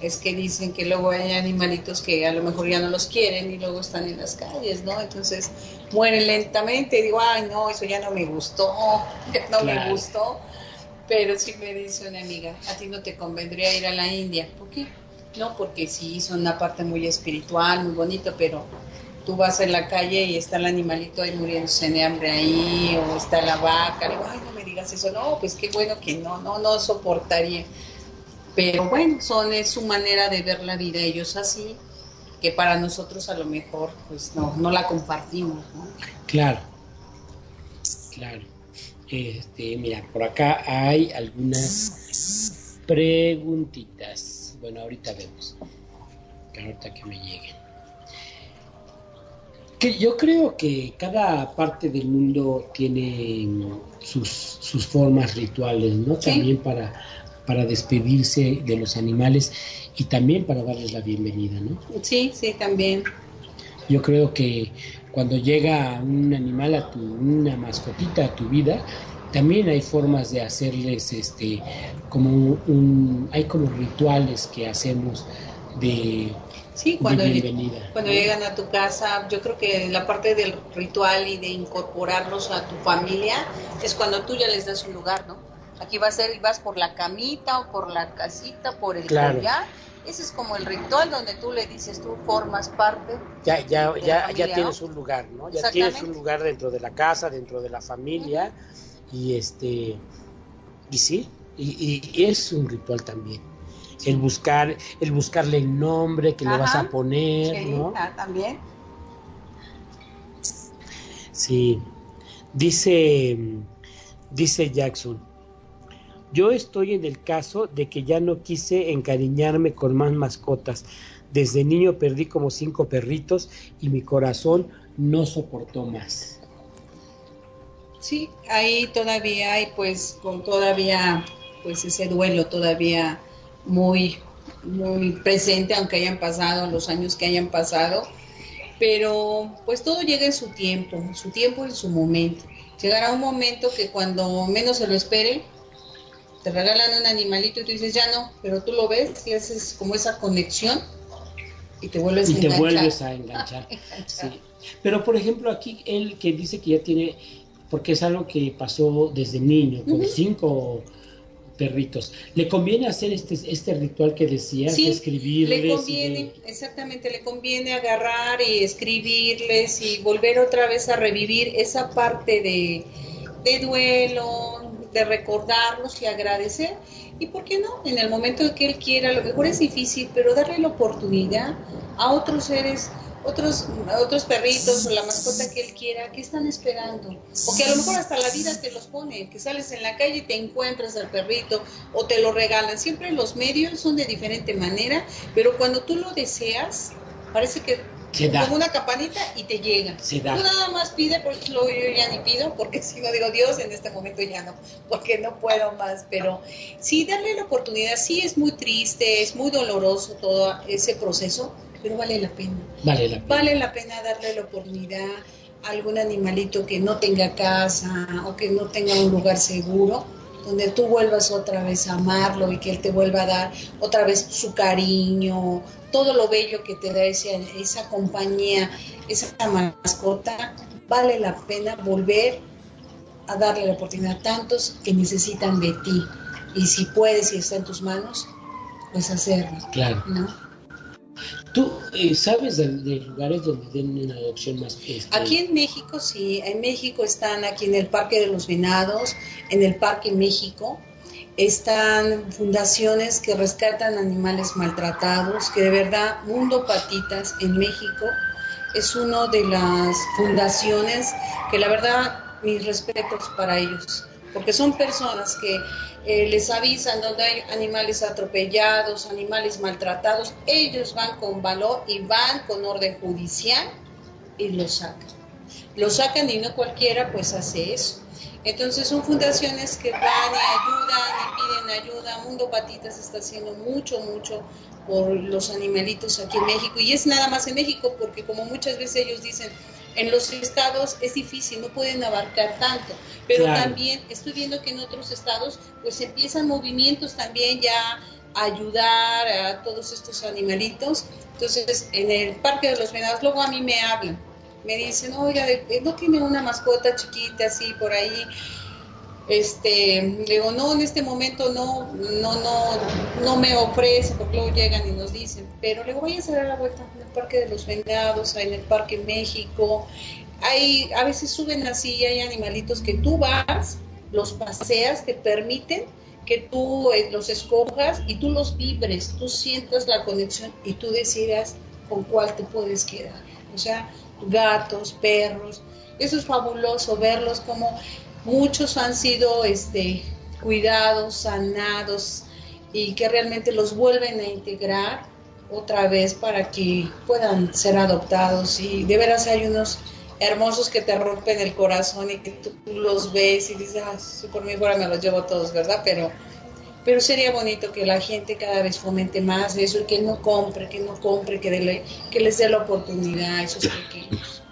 es que dicen que luego hay animalitos que a lo mejor ya no los quieren y luego están en las calles, ¿no? Entonces mueren lentamente digo, ay, no, eso ya no me gustó, no me gustó pero sí me dice una amiga, a ti no te convendría ir a la India. ¿Por qué? No, porque sí, son una parte muy espiritual, muy bonito, pero tú vas en la calle y está el animalito ahí muriéndose de hambre ahí, o está la vaca, digo, ay, no me digas eso, no, pues qué bueno que no, no, no soportaría. Pero bueno, son, es su manera de ver la vida, ellos así, que para nosotros a lo mejor, pues no, no la compartimos, ¿no? Claro, claro. Este, mira, por acá hay algunas preguntitas. Bueno, ahorita vemos. Ahorita que me lleguen. Que yo creo que cada parte del mundo tiene sus, sus formas rituales, ¿no? También para, para despedirse de los animales y también para darles la bienvenida, ¿no? Sí, sí, también. Yo creo que cuando llega un animal a tu, una mascotita a tu vida, también hay formas de hacerles este como un hay como rituales que hacemos de Sí, cuando, cuando llegan a tu casa, yo creo que la parte del ritual y de incorporarlos a tu familia es cuando tú ya les das un lugar, ¿no? Aquí va a ser, vas por la camita o por la casita, por el claro. Ese es como el ritual donde tú le dices, tú formas parte. Ya, ya, ya, ya tienes un lugar, ¿no? Ya tienes un lugar dentro de la casa, dentro de la familia. Y este, y sí, y, es un ritual también. El buscar, el buscarle el nombre que le vas a poner, ¿no? Ah, también. Sí. Dice, dice Jackson, yo estoy en el caso de que ya no quise encariñarme con más mascotas. Desde niño perdí como cinco perritos y mi corazón no soportó más. Sí, ahí todavía hay pues con todavía pues ese duelo todavía muy muy presente aunque hayan pasado los años que hayan pasado, pero pues todo llega en su tiempo, su tiempo en su momento. Llegará un momento que cuando menos se lo espere, te regalan un animalito y tú dices, ya no, pero tú lo ves y haces como esa conexión y te vuelves y a te vuelves a enganchar. Pero por ejemplo aquí él que dice que ya tiene, porque es algo que pasó desde niño, con cinco perritos. ¿Le conviene hacer este, este ritual que decías, sí, escribirles? Le conviene, exactamente, le conviene agarrar y escribirles y volver otra vez a revivir esa parte de, de duelo, de recordarlos y agradecer. Y por qué no, en el momento que él quiera, lo mejor es difícil, pero darle la oportunidad a otros seres otros, otros perritos o la mascota que él quiera, ¿qué están esperando? O que a lo mejor hasta la vida te los pone, que sales en la calle y te encuentras al perrito o te lo regalan. Siempre los medios son de diferente manera, pero cuando tú lo deseas, parece que como una campanita y te llega. Tú nada más pide, por eso yo ya ni pido, porque si no digo Dios, en este momento ya no, porque no puedo más. Pero sí, darle la oportunidad, sí es muy triste, es muy doloroso todo ese proceso, pero vale la pena. Vale la pena. Vale la pena darle la oportunidad a algún animalito que no tenga casa o que no tenga un lugar seguro, donde tú vuelvas otra vez a amarlo y que él te vuelva a dar otra vez su cariño, todo lo bello que te da esa, esa compañía, esa mascota, vale la pena volver a darle la oportunidad a tantos que necesitan de ti. Y si puedes y está en tus manos, pues hacerlo. Claro. ¿no? ¿Tú eh, sabes de, lugares donde den una adopción más? Este... Aquí en México, sí, en México están aquí en el Parque de los Venados, en el Parque México, están fundaciones que rescatan animales maltratados, que de verdad Mundo Patitas en México es una de las fundaciones que la verdad mis respetos para ellos porque son personas que eh, les avisan donde hay animales atropellados, animales maltratados, ellos van con valor y van con orden judicial y lo sacan. Lo sacan y no cualquiera pues hace eso. Entonces son fundaciones que van y ayudan y piden ayuda. Mundo Patitas está haciendo mucho, mucho por los animalitos aquí en México. Y es nada más en México porque como muchas veces ellos dicen, en los estados es difícil, no pueden abarcar tanto, pero también estoy viendo que en otros estados pues empiezan movimientos también ya a ayudar a todos estos animalitos. Entonces, en el Parque de los Venados, luego a mí me hablan, me dicen, oiga, ¿no tiene una mascota chiquita así por ahí? Este digo no en este momento no no no no me ofrece porque luego llegan y nos dicen pero le voy a hacer la vuelta en el parque de los vendados en el parque México hay a veces suben así hay animalitos que tú vas los paseas te permiten que tú eh, los escojas y tú los vibres tú sientas la conexión y tú decidas con cuál te puedes quedar. O sea gatos perros eso es fabuloso verlos como muchos han sido este, cuidados, sanados y que realmente los vuelven a integrar otra vez para que puedan ser adoptados y de veras hay unos hermosos que te rompen el corazón y que tú los ves y dices, ah, si por mí fuera me los llevo todos, ¿verdad? Pero, pero sería bonito que la gente cada vez fomente más eso y que no compre, que no compre, que, que les dé la oportunidad a esos pequeños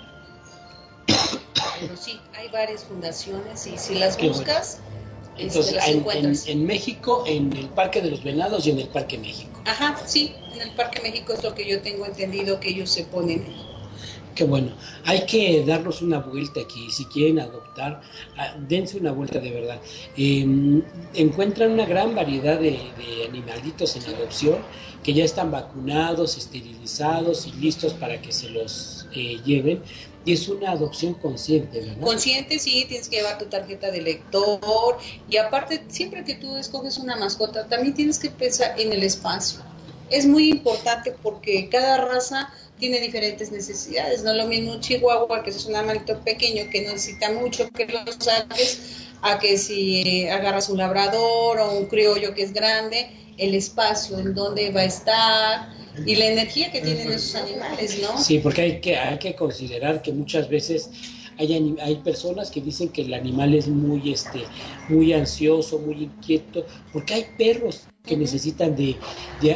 pero sí, hay varias fundaciones y si las buscas, este, Entonces, las encuentras. En, México, en el Parque de los Venados y en el Parque México. Ajá, sí, en el Parque México es lo que yo tengo entendido que ellos se ponen. Qué bueno. Hay que darnos una vuelta aquí. Si quieren adoptar, ah, dense una vuelta de verdad. Em, encuentran una gran variedad de, animalitos en adopción que ya están vacunados, esterilizados y listos para que se los eh, lleven. Y es una adopción consciente, ¿verdad? Consciente, sí, tienes que llevar tu tarjeta de lector. Y aparte, siempre que tú escoges una mascota, también tienes que pensar en el espacio. Es muy importante porque cada raza tiene diferentes necesidades. No lo mismo un chihuahua, que es un animalito pequeño que necesita mucho que lo saques, a que si agarras un labrador o un criollo que es grande, el espacio en donde va a estar y la energía que tienen esos animales, ¿no? Sí, porque hay que, hay que considerar que muchas veces hay, hay personas que dicen que el animal es muy, este, muy ansioso, muy inquieto, porque hay perros que necesitan de,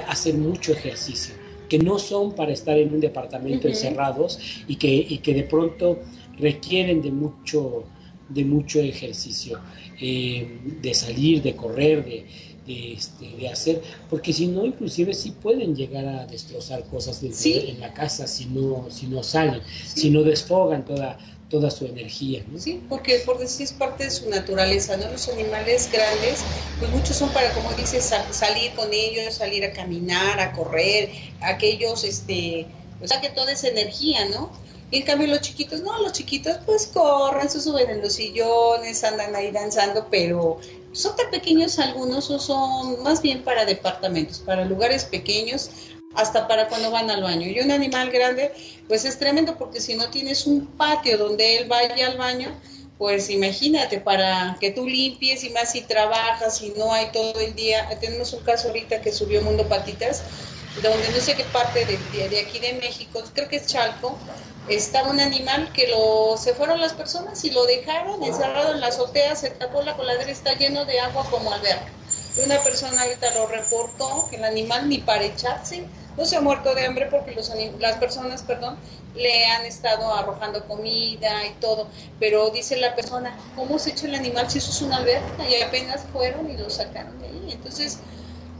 hacer mucho ejercicio, que no son para estar en un departamento encerrados y que, y que de pronto requieren de mucho, de mucho ejercicio, eh, de salir, de correr, de, de, este, de hacer, porque si no, inclusive sí pueden llegar a destrozar cosas en la casa si no, si no salen, si no desfogan toda, toda su energía. Sí, porque por decir es parte de su naturaleza, ¿no? Los animales grandes, pues muchos son para, como dices, salir con ellos, salir a caminar, a correr, aquellos, este, o sea, que toda esa energía, ¿no? Y en cambio los chiquitos, no, los chiquitos pues corren, se suben en los sillones, andan ahí danzando, pero son tan pequeños algunos o son más bien para departamentos, para lugares pequeños, hasta para cuando van al baño. Y un animal grande, pues es tremendo porque si no tienes un patio donde él vaya al baño, pues imagínate, para que tú limpies y más si trabajas y no hay todo el día. Tenemos un caso ahorita que subió Mundo Patitas, donde no sé qué parte de, de aquí de México, creo que es Chalco, estaba un animal que lo se fueron las personas y lo dejaron encerrado en la azotea, se tapó la coladera, está lleno de agua como alberca. Y una persona ahorita lo reportó que el animal ni para echarse no se ha muerto de hambre porque las personas, perdón, le han estado arrojando comida y todo, pero dice la persona, ¿cómo se echa el animal si eso es una alberca? Y apenas fueron y lo sacaron de ahí. Entonces,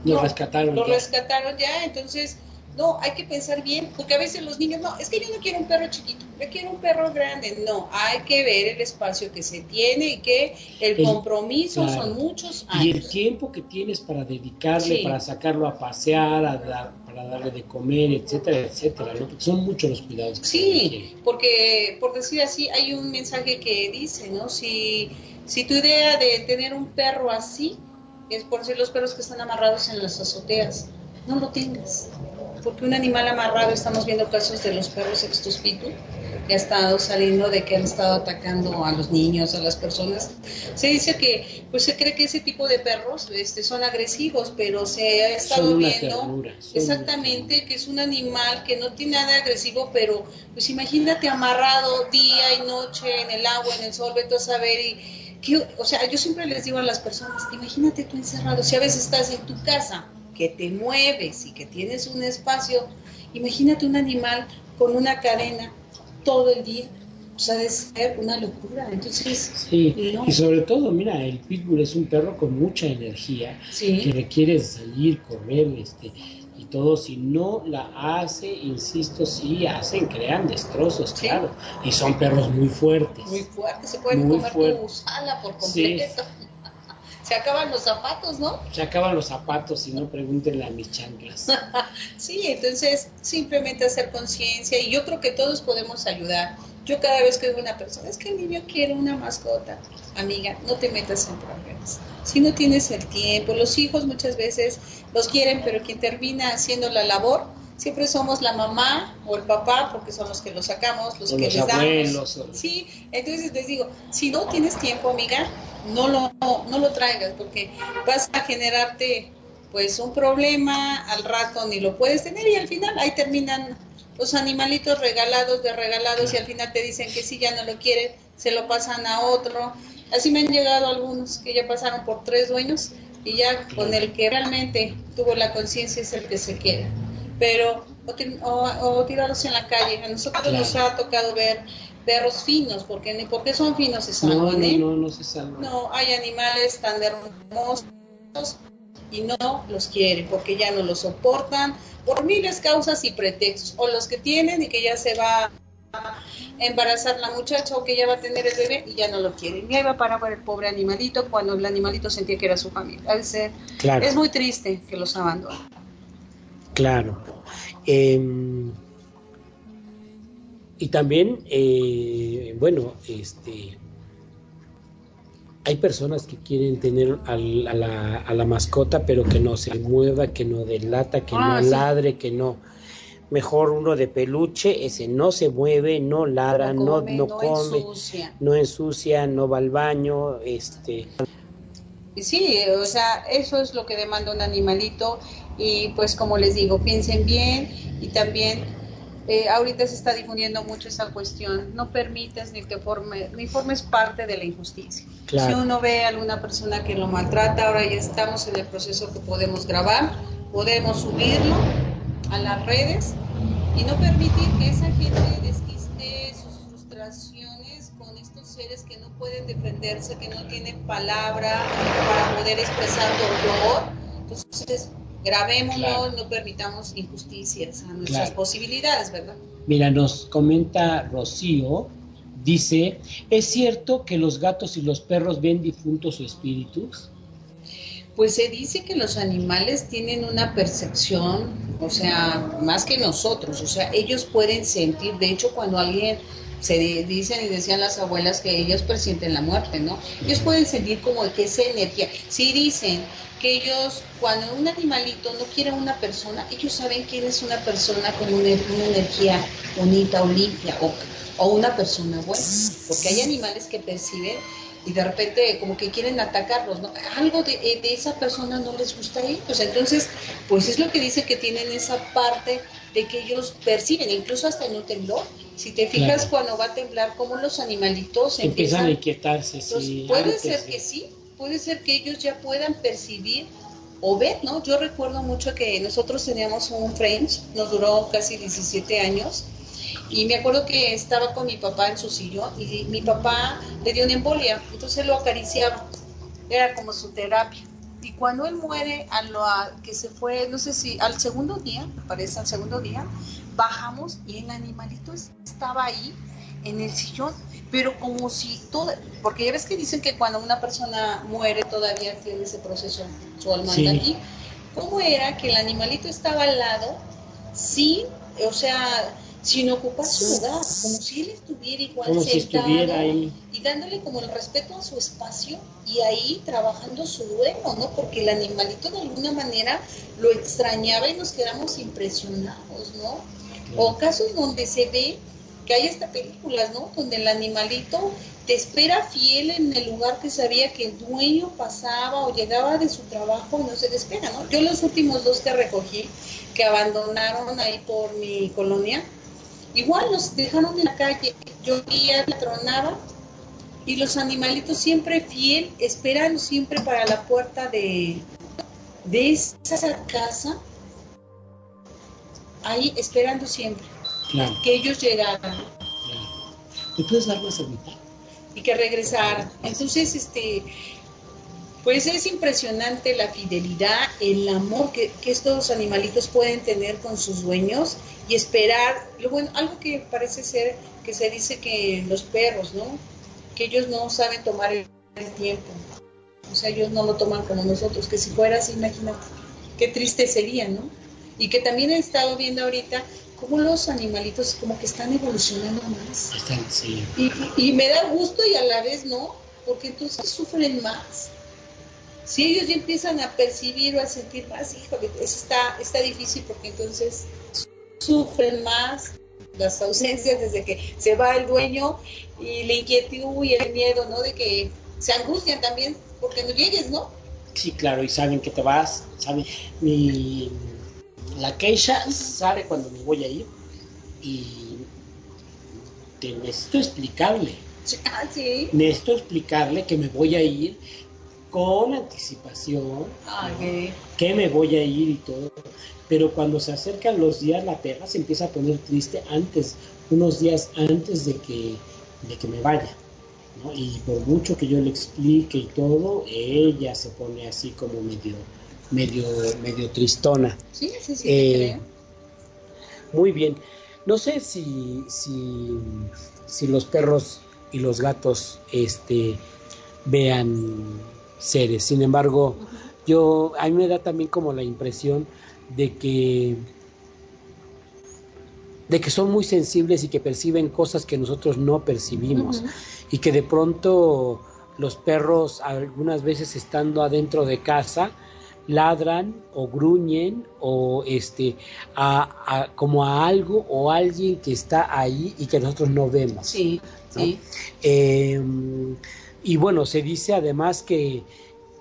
lo rescataron. Lo rescataron ya, entonces no, hay que pensar bien, porque a veces los niños, no, es que yo no quiero un perro chiquito, yo quiero un perro grande. No, hay que ver el espacio que se tiene y que el, compromiso son muchos años. Y el tiempo que tienes para dedicarle, para sacarlo a pasear, a para darle de comer, etcétera, etcétera, ¿no? Porque son muchos los cuidados. Que sí, porque por decir así, hay un mensaje que dice, ¿no? Si, si tu idea de tener un perro así es por decir los perros que están amarrados en las azoteas, no lo tengas. Porque un animal amarrado, estamos viendo casos de los perros extospitu, que ha estado saliendo de que han estado atacando a los niños, a las personas. Se dice que, pues se cree que ese tipo de perros este, son agresivos, pero se ha estado viendo exactamente que es un animal que no tiene nada agresivo, pero pues imagínate amarrado día y noche en el agua, en el sol, vete a saber y... Que, o sea, yo siempre les digo a las personas, imagínate tú encerrado, si a veces estás en tu casa, que te mueves y que tienes un espacio, imagínate un animal con una cadena todo el día. O sea, debe ser una locura. Entonces, sí, y sobre todo, mira, el pitbull es un perro con mucha energía que requiere salir, correr, este, y todo. Si no la hace, insisto, sí hacen, crean destrozos, claro. Y son perros muy fuertes. Muy fuertes, se pueden comer tu sala por completo se acaban los zapatos, ¿no? Se acaban los zapatos, si no pregúntenle a mis chanclas. sí, entonces simplemente hacer conciencia y yo creo que todos podemos ayudar. Yo cada vez que veo una persona, es que el niño quiere una mascota, amiga, no te metas en problemas. Si no tienes el tiempo, los hijos muchas veces los quieren, pero quien termina haciendo la labor siempre somos la mamá o el papá, porque son los que los sacamos, los que les damos. Sí, entonces les digo, si no tienes tiempo, amiga, no lo, no lo traigas, porque vas a generarte pues un problema, al rato ni lo puedes tener y al final ahí terminan los animalitos regalados de regalados y al final te dicen que si ya no lo quieren, se lo pasan a otro. Así me han llegado algunos que ya pasaron por tres dueños y ya con el que realmente tuvo la conciencia es el que se queda pero o, tirarlos en la calle. A nosotros nos ha tocado ver perros finos, porque ni porque son finos se salvan, no, no, no, se salvan. No, hay animales tan hermosos y no los quieren porque ya no los soportan por miles causas y pretextos, o los que tienen y que ya se va a embarazar la muchacha o que ya va a tener el bebé y ya no lo quieren. Y ahí va para ver el pobre animalito cuando el animalito sentía que era su familia. Es muy triste que los abandonen. Claro. Em, y también, eh, bueno, este, hay personas que quieren tener a, la, a, la, mascota, pero que no se mueva, que no delata, que no ah, ladre, que no. Mejor uno de peluche, ese no se mueve, no ladra, no, come, no, come, no ensucia, no va al baño, este. Sí, o sea, eso es lo que demanda un animalito y pues como les digo, piensen bien y también eh, ahorita se está difundiendo mucho esa cuestión, no permites ni que forme, ni formes parte de la injusticia. Si uno ve a alguna persona que lo maltrata, ahora ya estamos en el proceso que podemos grabar, podemos subirlo a las redes y no permitir que esa gente desquiste sus frustraciones con estos seres que no pueden defenderse, que no tienen palabra para poder expresar dolor. Entonces, grabémoslo, no permitamos injusticias a nuestras posibilidades, ¿verdad? Mira, nos comenta Rocío, dice, ¿es cierto que los gatos y los perros ven difuntos o espíritus? Pues se dice que los animales tienen una percepción, o sea, más que nosotros, o sea, ellos pueden sentir, de hecho cuando alguien se dicen y decían las abuelas que ellos presienten la muerte, ¿no? Ellos pueden sentir como que esa energía. Sí dicen que ellos, cuando un animalito no quiere a una persona, ellos saben quién es una persona con una, energía bonita o limpia o, o una persona buena, porque hay animales que perciben y de repente como que quieren atacarlos, ¿no? Algo de, eh, de, esa persona no les gusta a ellos. Entonces, pues es lo que dice que tienen esa parte de que ellos perciben, incluso hasta en un temblor. Si te fijas cuando va a temblar, como los animalitos empiezan, a inquietarse. Sí, puede ser que sí, puede ser que ellos ya puedan percibir o ver, ¿no? Yo recuerdo mucho que nosotros teníamos un French, nos duró casi 17 años, y me acuerdo que estaba con mi papá en su sillón y mi papá le dio una embolia, entonces lo acariciaba, era como su terapia. Y cuando él muere, a lo que se fue, no sé si al segundo día, parece al segundo día, bajamos y el animalito estaba ahí en el sillón, pero como si todo, porque ya ves que dicen que cuando una persona muere todavía tiene ese proceso, su alma sí. aquí, ¿cómo era que el animalito estaba al lado sin, o sea, sin ocupar su lugar, como si él estuviera igual como sentado ahí. y dándole como el respeto a su espacio y ahí trabajando su duelo, ¿no? Porque el animalito de alguna manera lo extrañaba y nos quedamos impresionados, ¿no? O casos donde se ve que hay hasta películas, ¿no? Donde el animalito te espera fiel en el lugar que sabía que el dueño pasaba o llegaba de su trabajo y no se despega, ¿no? Yo los últimos dos que recogí, que abandonaron ahí por mi colonia, Igual los dejaron en la calle, llovía, tronaba y los animalitos siempre fiel, esperando siempre para la puerta de, de esa casa, ahí esperando siempre que ellos llegaran. Y que regresaran. Entonces, este, pues es impresionante la fidelidad, el amor que, estos animalitos pueden tener con sus dueños y esperar, bueno, algo que parece ser que se dice que los perros, ¿no? Que ellos no saben tomar el, tiempo. O sea, ellos no lo toman como nosotros, que si fuera así, imagínate, qué triste sería, ¿no? Y que también he estado viendo ahorita cómo los animalitos como que están evolucionando más. Están, sí. Y, y me da gusto y a la vez no, porque entonces sufren más si ellos ya empiezan a percibir o a sentir más, híjole, está, está difícil porque entonces sufren más las ausencias desde que se va el dueño y la inquietud y el miedo, ¿no? De que se angustian también porque no llegues, ¿no? Sí, claro, y saben que te vas, saben, mi, la queja sabe cuando me voy a ir y te necesito explicarle. Ah, ¿sí? Necesito explicarle que me voy a ir con anticipación, que me voy a ir y todo, pero cuando se acercan los días la perra se empieza a poner triste antes, unos días antes de que, de que me vaya. ¿no? Y por mucho que yo le explique y todo, ella se pone así como medio, medio, medio tristona. Sí, sí, sí. Eh, muy bien. No sé si, si, si los perros y los gatos este, vean seres. Sin embargo, yo a mí me da también como la impresión de que de que son muy sensibles y que perciben cosas que nosotros no percibimos y que de pronto los perros algunas veces estando adentro de casa ladran o gruñen o este a, como a algo o alguien que está ahí y que nosotros no vemos. Sí, sí. Em, y bueno, se dice además que,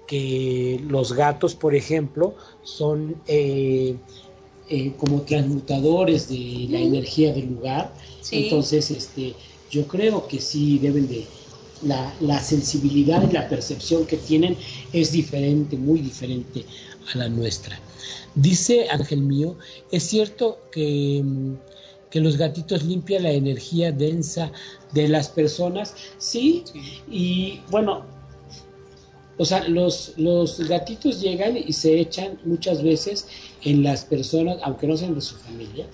que los gatos, por ejemplo, son eh, eh, como transmutadores de la energía del lugar. Entonces, este, yo creo que sí deben de... La, la sensibilidad y la percepción que tienen es diferente, muy diferente a la nuestra. Dice Ángel mío, es cierto que que los gatitos limpian la energía densa de las personas, sí, y bueno, o sea, los, los gatitos llegan y se echan muchas veces en las personas, aunque no sean de su familia,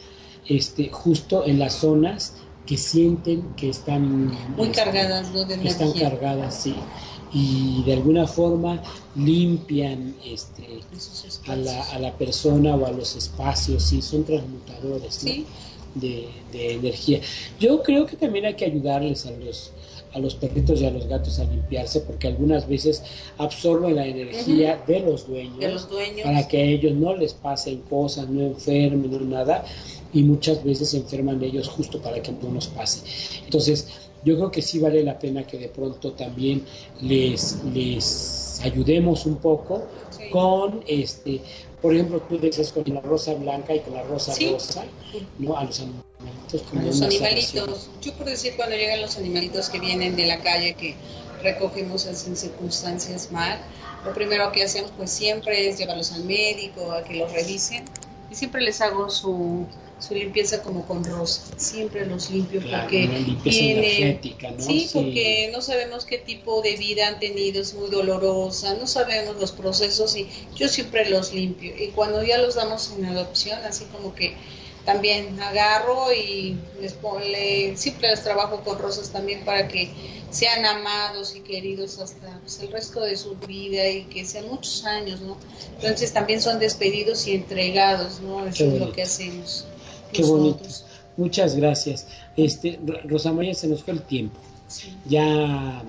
este, justo en las zonas que sienten que están muy cargadas, están cargadas, sí, y de alguna forma limpian este, a, la, a la persona o a los espacios, sí, son transmutadores de, de energía. Yo creo que también hay que ayudarles a los a los perritos y a los gatos a limpiarse porque algunas veces absorben la energía de, los dueños, para que a ellos no les pasen cosas, no enfermen, no nada y muchas veces se enferman ellos justo para que no nos pase. Entonces, yo creo que sí vale la pena que de pronto también les, les ayudemos un poco con este por ejemplo, tú dices con la rosa blanca y con la rosa rosa, ¿no? A los animalitos. a los animalitos. Yo por decir, cuando llegan los animalitos que vienen de la calle, que recogemos en circunstancias mal, lo primero que hacemos pues siempre es llevarlos al médico, a que los revisen. Y siempre les hago su su limpieza como con rosa. Siempre los limpio porque tiene, ¿no? Sí, porque no sabemos qué tipo de vida han tenido, es muy dolorosa, no sabemos los procesos y yo siempre los limpio. Y cuando ya los damos en adopción, así como que también agarro y les ponle, siempre les trabajo con rosas también para que sean amados y queridos hasta pues, el resto de su vida y que sean muchos años, ¿no? Entonces también son despedidos y entregados, ¿no? Eso es lo que hacemos. Qué bonito. Muchas gracias. Este, Rosa María, se nos fue el tiempo. Ya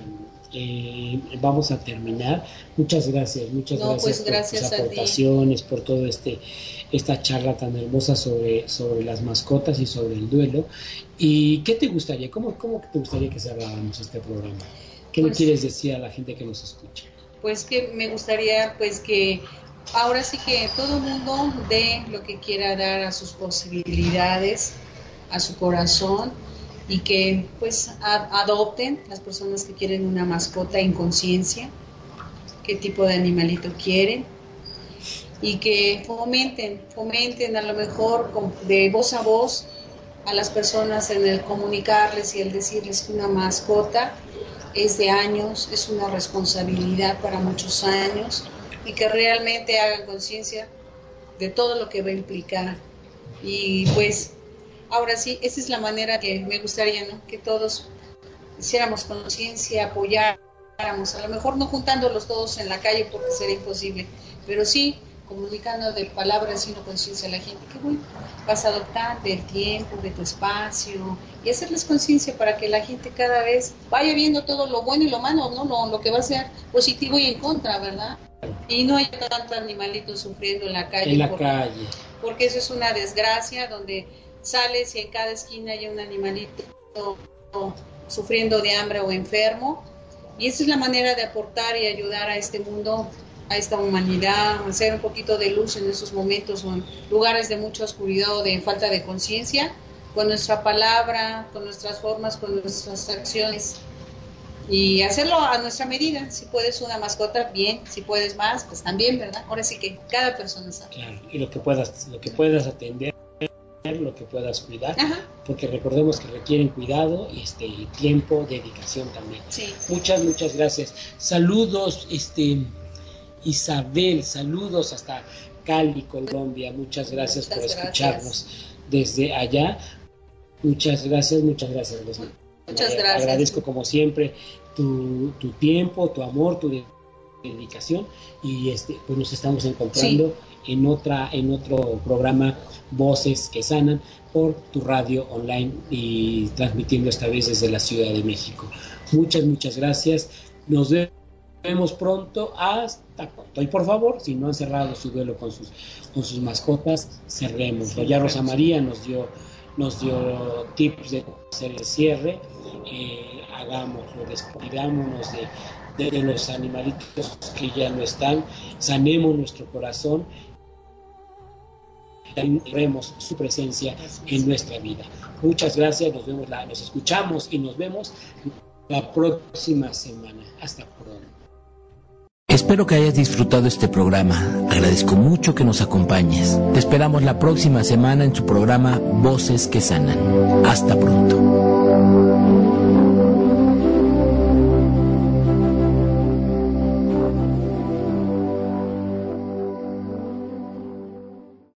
eh, vamos a terminar. Muchas gracias, muchas gracias, por tus aportaciones, por todo este esta charla tan hermosa sobre, sobre las mascotas y sobre el duelo. ¿Y qué te gustaría? ¿Cómo, cómo te gustaría que cerráramos este programa? ¿Qué le pues quieres decir a la gente que nos escucha? Pues que me gustaría pues que ahora sí que todo mundo dé lo que quiera dar a sus posibilidades, a su corazón y que pues adopten las personas que quieren una mascota en conciencia, qué tipo de animalito quieren y que fomenten, fomenten a lo mejor de voz a voz a las personas en el comunicarles y el decirles que una mascota es de años, es una responsabilidad para muchos años y que realmente hagan conciencia de todo lo que va a implicar. Y pues ahora sí, esa es la manera que me gustaría, ¿no? Que todos hiciéramos conciencia, apoyáramos, a lo mejor no juntándolos todos en la calle porque sería imposible, pero sí comunicando de palabras y no conciencia a la gente, que bueno, vas a adoptar del tiempo, de tu espacio y hacerles conciencia para que la gente cada vez vaya viendo todo lo bueno y lo malo, ¿no? Lo, lo que va a ser positivo y en contra, ¿verdad? Y no hay tantos animalitos sufriendo en la calle. En la porque, calle. Porque eso es una desgracia donde sales y en cada esquina hay un animalito sufriendo de hambre o enfermo. Y esa es la manera de aportar y ayudar a este mundo, a esta humanidad, hacer un poquito de luz en esos momentos o en lugares de mucha oscuridad o de falta de conciencia, con nuestra palabra, con nuestras formas, con nuestras acciones y hacerlo a nuestra medida. Si puedes una mascota, bien. Si puedes más, pues también, ¿verdad? Ahora sí que cada persona sabe. Claro, y lo que puedas, lo que puedas atender, lo que puedas cuidar, porque recordemos que requieren cuidado y este tiempo, dedicación también. Sí. Muchas, muchas gracias. Saludos, este Isabel, saludos hasta Cali, Colombia. Muchas gracias por escucharnos desde allá. Muchas gracias, muchas gracias. Muchas gracias. Agradezco como siempre tu, tu tiempo, tu amor, tu dedicación y este pues nos estamos encontrando en otra en otro programa Voces que sanan por tu radio online y transmitiendo esta vez desde la Ciudad de México. Muchas muchas gracias. Nos vemos pronto hasta pronto. Y por favor, si no han cerrado su duelo con sus con sus mascotas, cerremos. Ya Rosa María nos dio nos dio tips de hacer el cierre, eh, hagámoslo, despidámonos de, de, los animalitos que ya no están, sanemos nuestro corazón vemos su presencia en nuestra vida. Muchas gracias, nos vemos, la, nos escuchamos y nos vemos la próxima semana. Hasta pronto. Espero que hayas disfrutado este programa. Agradezco mucho que nos acompañes. Te esperamos la próxima semana en su programa Voces que Sanan. Hasta pronto.